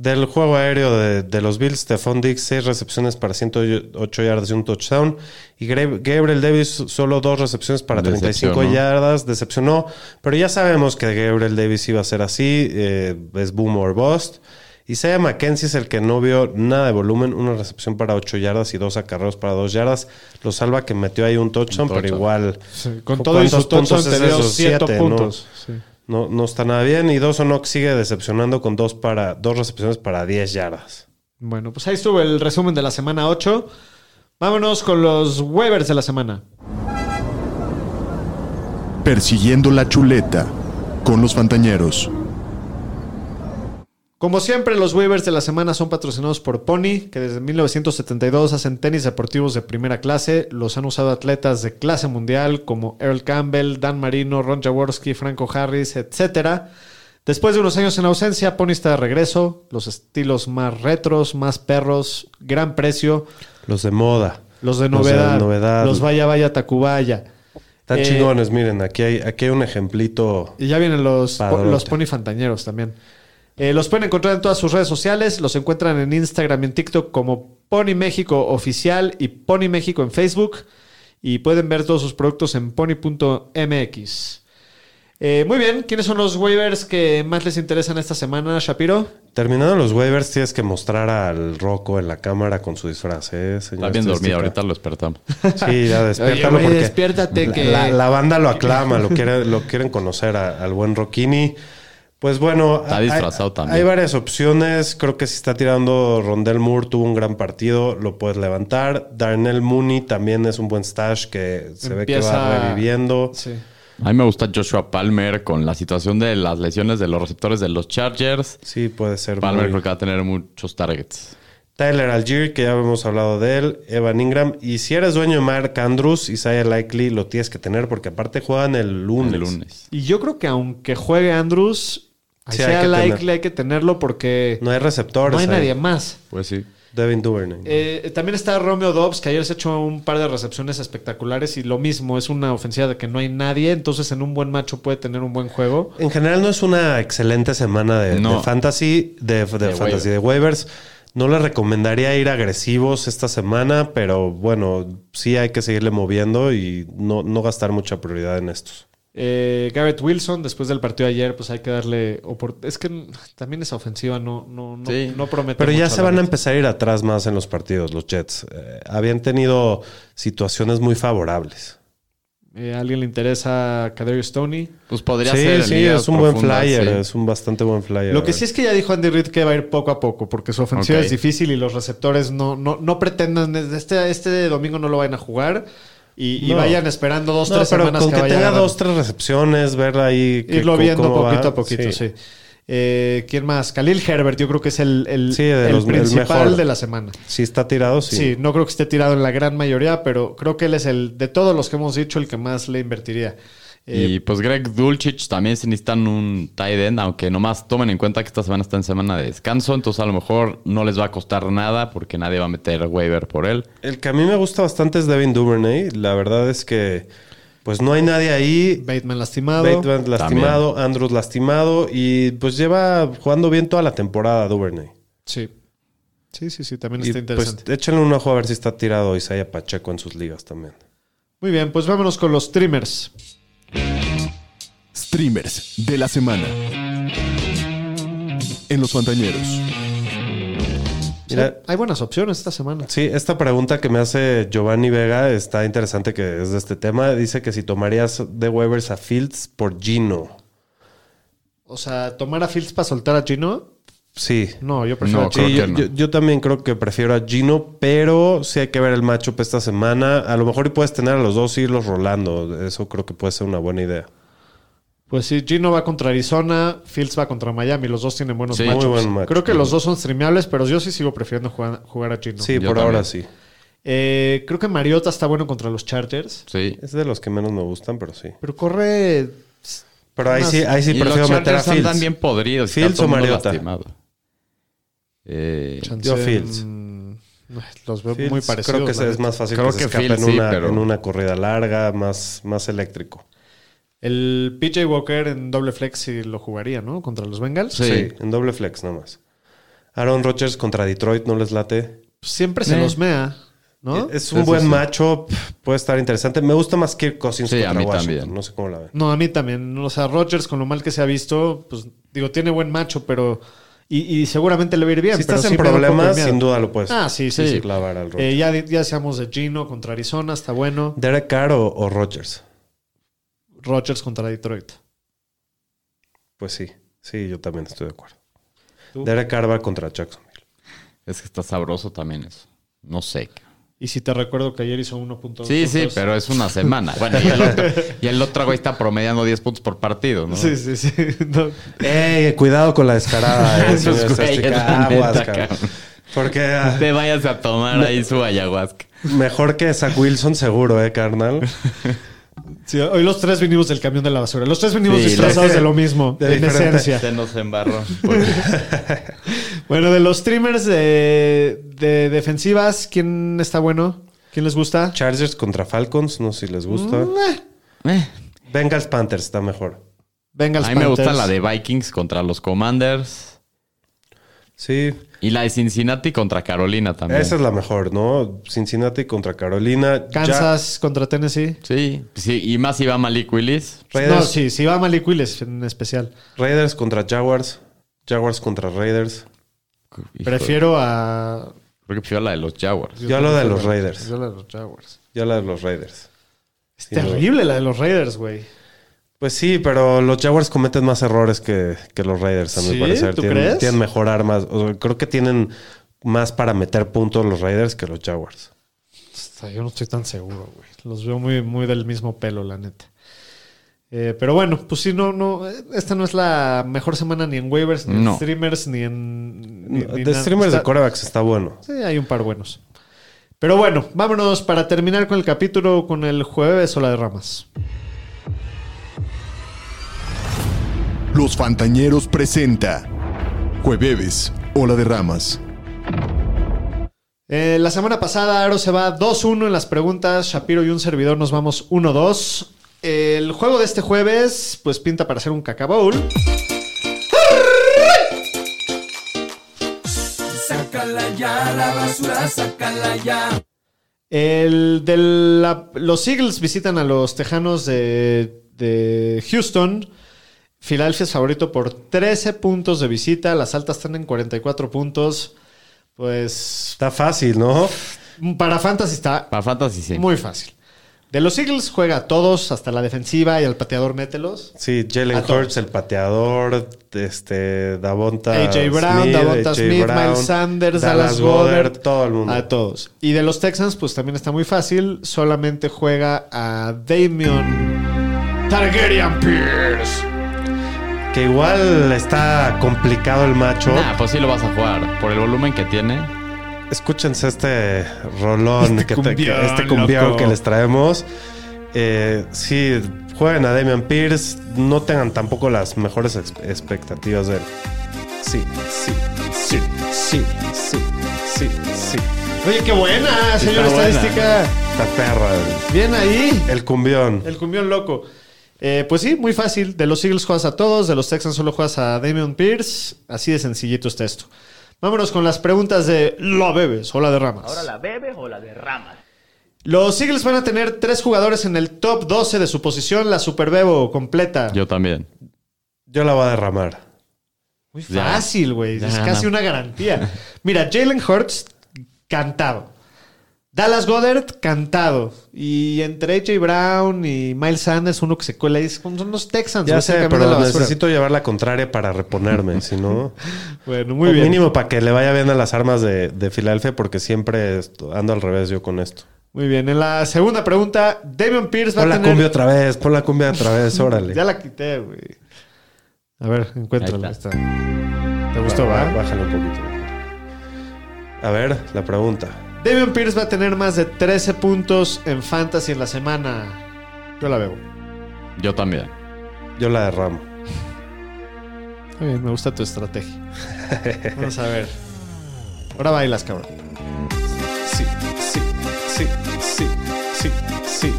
Del juego aéreo de, de los Bills, Stephon Diggs, 6 recepciones para 108 yardas y un touchdown. Y Gabriel Davis, solo dos recepciones para 35 Decepcionó. yardas. Decepcionó. Pero ya sabemos que Gabriel Davis iba a ser así. eh, es boom or bust. Isaiah McKenzie es el que no vio nada de volumen. Una recepción para 8 yardas y dos acarreos para 2 yardas. Lo salva que metió ahí un touchdown, Un pero igual. Con todo y ¿Cuántos su touchdown puntos te es dio eso? 7 Siete, ¿no? puntos. Sí. No, no está nada bien. Y Dawson sigue decepcionando con dos, para, dos recepciones para 10 yardas. Bueno, pues ahí estuvo el resumen de la semana 8. Vámonos con los waivers de la semana. Persiguiendo la chuleta con los Fantañeros. Como siempre, los waivers de la semana son patrocinados por Pony, que desde 1972 hacen tenis deportivos de primera clase. Los han usado atletas de clase mundial como Earl Campbell, Dan Marino, Ron Jaworski, Franco Harris, etc. Después de unos años en ausencia, Pony está de regreso. Los estilos más retros, más perros, gran precio. Los de moda. Los de Los de novedad. novedad. Los vaya, vaya, Tacubaya. Están Eh, chingones, miren, aquí hay, aquí hay un ejemplito. Y ya vienen los, Padrote. los Pony Fantañeros también. Eh, los pueden encontrar en todas sus redes sociales. Los encuentran en Instagram y en TikTok como Pony México Oficial y Pony México en Facebook. Y pueden ver todos sus productos en pony.mx. Eh, muy bien, ¿quiénes son los waivers que más les interesan esta semana, Shapiro? Terminando los waivers, tienes que mostrar al Rocco en la cámara con su disfraz, ¿eh, señor Está bien dormido, ahorita lo despertamos. Sí, ya despiértalo porque despiértate la, que- la- la banda lo aclama, lo, quiere, lo quieren conocer a- al buen Rocchini. Pues bueno, Está hay- disfrazado también. Hay varias opciones. Creo que si está tirando Rondell Moore, tuvo un gran partido, lo puedes levantar. Darnell Mooney también es un buen stash que se ve que va reviviendo. Sí. A mí me gusta Joshua Palmer con la situación de las lesiones de los receptores de los Chargers. Sí, puede ser. Palmer muy- creo que va a tener muchos targets. Tyler Algier, que ya hemos hablado de él, Evan Ingram. Y si eres dueño de Mark Andrews, Isaiah Likely lo tienes que tener porque aparte juegan el lunes. El lunes. Y yo creo que aunque juegue Andrews, Sí, sea hay tener- hay que tenerlo porque No hay receptores. no hay ahí. nadie más. Pues sí. Devin Duvernay. Eh, también está Romeo Dobbs, que ayer se echó un par de recepciones espectaculares y lo mismo, es una ofensiva de que no hay nadie, entonces en un buen macho puede tener un buen juego. En general no es una excelente semana de, No. de fantasy, de, de fantasy, waiver. de waivers. No les recomendaría ir agresivos esta semana, pero bueno, sí hay que seguirle moviendo y no, no gastar mucha prioridad en estos. Eh, Garrett Wilson, después del partido de ayer, pues hay que darle Es que también esa ofensiva no, no, no, Sí. no promete. Pero ya mucho, se van a empezar a ir atrás más en los partidos, los Jets. Eh, habían tenido situaciones muy favorables. Eh, ¿A alguien le interesa Kadarius Stoney? Pues podría sí, ser. sí, es un buen flyer, sí. es un bastante buen flyer. Lo que sí es que ya dijo Andy Reid que va a ir poco a poco, porque su ofensiva es difícil y los receptores no, no, no pretendan, este, este domingo no lo vayan a jugar y, vayan esperando dos, No, tres pero semanas con que, que, vaya tenga dos, tres recepciones, ver ahí que- Irlo viendo va. poquito a poquito, sí. Eh, ¿Quién más? Khalil Herbert, yo creo que es el, el, Sí, de el los- el principal mejor. de la semana. Si está tirado, sí. Sí. no creo que esté tirado en la gran mayoría, pero creo que él es el, de todos los que hemos dicho, el que más le invertiría. Eh, Y pues Greg Dulcich también se necesitan un tight end, aunque nomás tomen en cuenta que esta semana está en semana de descanso, entonces a lo mejor no les va a costar nada porque nadie va a meter waiver por él. El que a mí me gusta bastante es Devin Duvernay. La verdad es que pues no hay nadie ahí. Bateman lastimado. Bateman lastimado, Andrews lastimado y pues lleva jugando bien toda la temporada Duvernay. Sí. Sí, sí, sí, también Y está pues interesante. échenle un ojo a ver si está tirado Isaiah Pacheco en sus ligas también. Muy bien, pues vámonos con los streamers. Streamers de la semana. En los Fantañeros. Mira, Hay buenas opciones esta semana. Sí, esta pregunta que me hace Giovanni Vega está interesante que es de este tema. Dice que si tomarías de waivers a Fields por Gino. O sea, tomar a Fields para soltar a Gino. Sí. No, yo prefiero No, a Gino. Sí, yo, que no. yo- yo también creo que prefiero a Gino, pero sí hay que ver el matchup esta semana. A lo mejor y puedes tener a los dos y irlos rolando. Eso creo que puede ser una buena idea. Pues sí, Gino va contra Arizona, Fields va contra Miami. Los dos tienen buenos Sí. matchups. Muy buen. Creo que los dos son streameables, pero yo sí sigo prefiriendo jugar, jugar a Gino. Sí, Yo por también. ahora sí. Eh, creo que Mariota está bueno contra los Chargers. Sí. Es de los que menos me gustan, pero sí. Pero corre. Pero ahí sí, ahí sí y los prefiero meter a Fields. bien podridos. Fields o Mariota. lastimado. Eh, Fields. Los veo Fields muy parecidos. creo que es más fácil Creo que se escape Fields en, sí, una, pero- en una corrida larga, más, más eléctrico. El PJ Walker en doble flex sí lo jugaría, ¿no? Contra los Bengals. Sí. Sí, en doble flex nomás. Aaron Rodgers contra Detroit, ¿no les late? Siempre se Eh. los mea, ¿no? Es un buen sí. matchup, puede estar interesante. Me gusta más Kirk Cousins Sí, a contra mí Washington. también. No sé cómo la ven. No, a mí también. O sea, Rodgers, con lo mal que se ha visto, pues digo, tiene buen macho, pero. Y, y seguramente le va a ir bien. Si estás en problemas, sin duda lo puedes Ah, sí, sí, sí. clavar al Rodgers. Eh, ya, ya decíamos de Gino contra Arizona, está bueno. ¿Derek Carr o, o Rodgers? Rodgers contra Detroit. Pues sí, sí, yo también estoy de acuerdo. ¿Tú? Derek Carr va contra Jacksonville. es que está sabroso también eso. No sé. Y si te recuerdo que ayer hizo 1.2. Sí, sí, pero es una semana. Bueno, y el otro, y el otro güey está promediando 10 puntos por partido, ¿no? Sí, sí, sí. No. ¡Ey! Cuidado con la descarada, Esos güeyes. Porque Te vayas a tomar ahí su ayahuasca. mejor que Zach Wilson seguro, ¿eh, carnal? Sí, hoy los tres vinimos del camión de la basura. Los tres venimos Sí, disfrazados de lo mismo, de en diferente- esencia. Se nos embarró. Bueno, de los streamers de, de defensivas, ¿quién está bueno? ¿Quién les gusta? Chargers contra Falcons, no sé si les gusta. Mm, eh. Eh, Bengals Panthers está mejor. Bengals a mí me gusta la de Vikings contra los Commanders. Sí, Y la de Cincinnati contra Carolina también. esa es la mejor, ¿no? Cincinnati contra Carolina. Ya- Kansas contra Tennessee. Sí, sí, y más si va Malik Willis. Raiders, No, sí, sí va Malik Willis en especial. Raiders contra Jaguars. Jaguars contra Raiders. Hijo, Prefiero a... Creo que prefiero la de los Jaguars. Yo lo de los Raiders. Yo la de los Jaguars. Ya la de los Raiders. Es Sí, no. terrible la de los Raiders, güey. Pues sí, pero los Jaguars cometen más errores que, que los Raiders, a mi ¿Sí? parecer. ¿Tú tienen, crees? tienen mejor armas. O sea, creo que tienen más para meter puntos los Raiders que los Jaguars. O sea, yo no estoy tan seguro, güey. Los veo muy, muy del mismo pelo, la neta. Eh, pero bueno, pues sí, no, no. Esta no es la mejor semana ni en waivers, ni No. en streamers, ni en. ni- ni de nada. streamers de corebacks está bueno. Sí, hay un par buenos. Pero bueno, vámonos para terminar con el capítulo con el jueves o la de ramas. Los Fantañeros presenta Jueves, Ola de Ramas. Eh, la semana pasada Aro se va 2-1 en las preguntas. Shapiro y un servidor nos vamos 1-2. El juego de este jueves, pues pinta para ser un cacabowl. Sácala ya, la basura, sácala ya. El de la- los Eagles visitan a los Tejanos de, de Houston. Filadelfia es favorito por 13 puntos de visita. Las altas están en 44 puntos. Pues Está fácil, ¿no? para Fantasy está Para Fantasy sí. muy fácil. De los Eagles juega a todos, hasta la defensiva y al pateador mételos. Sí, Jalen A todos. Hurts, el pateador, este, Davonta AJ Brown, Smith, Davonta Smith, Brown, Miles Sanders, Dallas Dallas Goddard, todo el mundo. A todos. Y de los Texans, pues también está muy fácil. Solamente juega a Damian Targaryen Pierce. Que igual está complicado el macho. Nah, pues sí lo vas a jugar. Por el volumen que tiene. Escúchense este rolón, Este que te- cumbión, este cumbión loco. que les traemos. Eh, sí, jueguen a Damian Pierce. No tengan tampoco las mejores ex- expectativas de él. Sí, sí, sí, sí, sí, sí, sí. Oye, qué buena, señor Está buena. estadística. Esta perra. Bien ahí. El cumbión. El cumbión loco. Eh, pues sí, muy fácil. De los Eagles juegas a todos, de los Texans solo juegas a Damian Pierce. Así de sencillito está esto. Vámonos con las preguntas de ¿La bebes o la derramas? Ahora la bebes o la derramas. Los Eagles van a tener tres jugadores en el top 12 de su posición, la Super Bebo completa. Yo también. Yo la voy a derramar. Muy fácil, güey. Es casi no. una garantía. Mira, Jalen Hurts, cantado. Dallas Goddard, cantado. Y entre AJ Brown y Miles Sanders, uno que se cuela ahí, son son los Texans. Ya sé, pero la necesito llevar la contraria para reponerme, si no... Bueno, muy o bien. mínimo para que le vaya bien a las armas de, de Filadelfia, porque siempre ando al revés yo con esto. Muy bien. En la segunda pregunta, Damian Pierce va Pon a la tener... cumbia otra vez, pon la cumbia otra vez, órale. Ya la quité, güey. A ver, encuéntrala. Ahí Está. ¿Te gustó, va? Bájale un poquito. A ver, la pregunta. Damian Pierce va a tener más de 13 puntos en Fantasy en la semana. Yo la veo. Yo también. Yo la derramo. Bien, me gusta tu estrategia. Vamos a ver. Ahora bailas, cabrón. Sí, sí, sí, sí, sí, sí.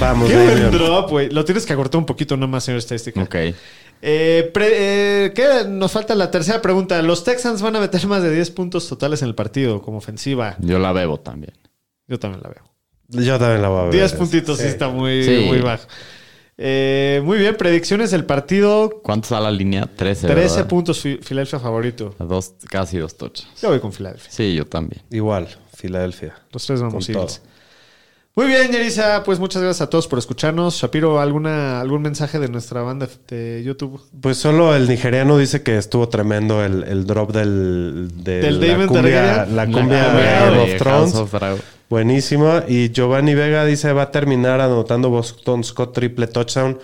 Vamos, Qué buen drop, güey. Lo tienes que acortar un poquito nomás, señor estadística. Ok. Eh, pre- eh, ¿qué? Nos falta la tercera pregunta. Los Texans van a meter más de 10 puntos totales en el partido como ofensiva. Yo la bebo también. Yo también la veo. Yo también la voy a ver. 10 puntitos sí, Sí. está muy, Sí. muy bajo. Eh, muy bien, predicciones del partido. ¿Cuánto está la línea? 13. 13 ¿verdad? puntos Fi- Filadelfia favorito. A Dos, casi dos tochas. Yo voy con Filadelfia. Sí, yo también. Igual, Filadelfia. Los tres vamos Con Eagles. Muy bien, Yerisa. Pues muchas gracias a todos por escucharnos. Shapiro, ¿alguna, ¿algún mensaje de nuestra banda de YouTube? Pues solo el nigeriano dice que estuvo tremendo el, el drop del, de ¿Del la David cumbia, la cumbia de Game of de Thrones. House of. Buenísima. Y Giovanni Vega dice va a terminar anotando Boston Scott triple touchdown.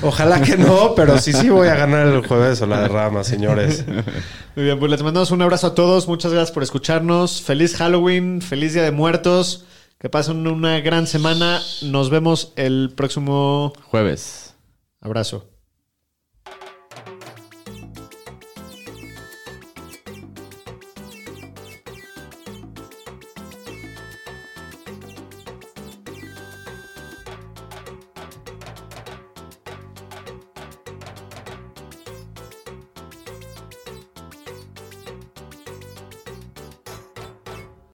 Ojalá que no, pero sí, sí voy a ganar el jueves o la derrama, señores. Muy bien, pues les mandamos un abrazo a todos. Muchas gracias por escucharnos. Feliz Halloween, feliz Día de Muertos. Que pasen una gran semana. Nos vemos el próximo Jueves. abrazo.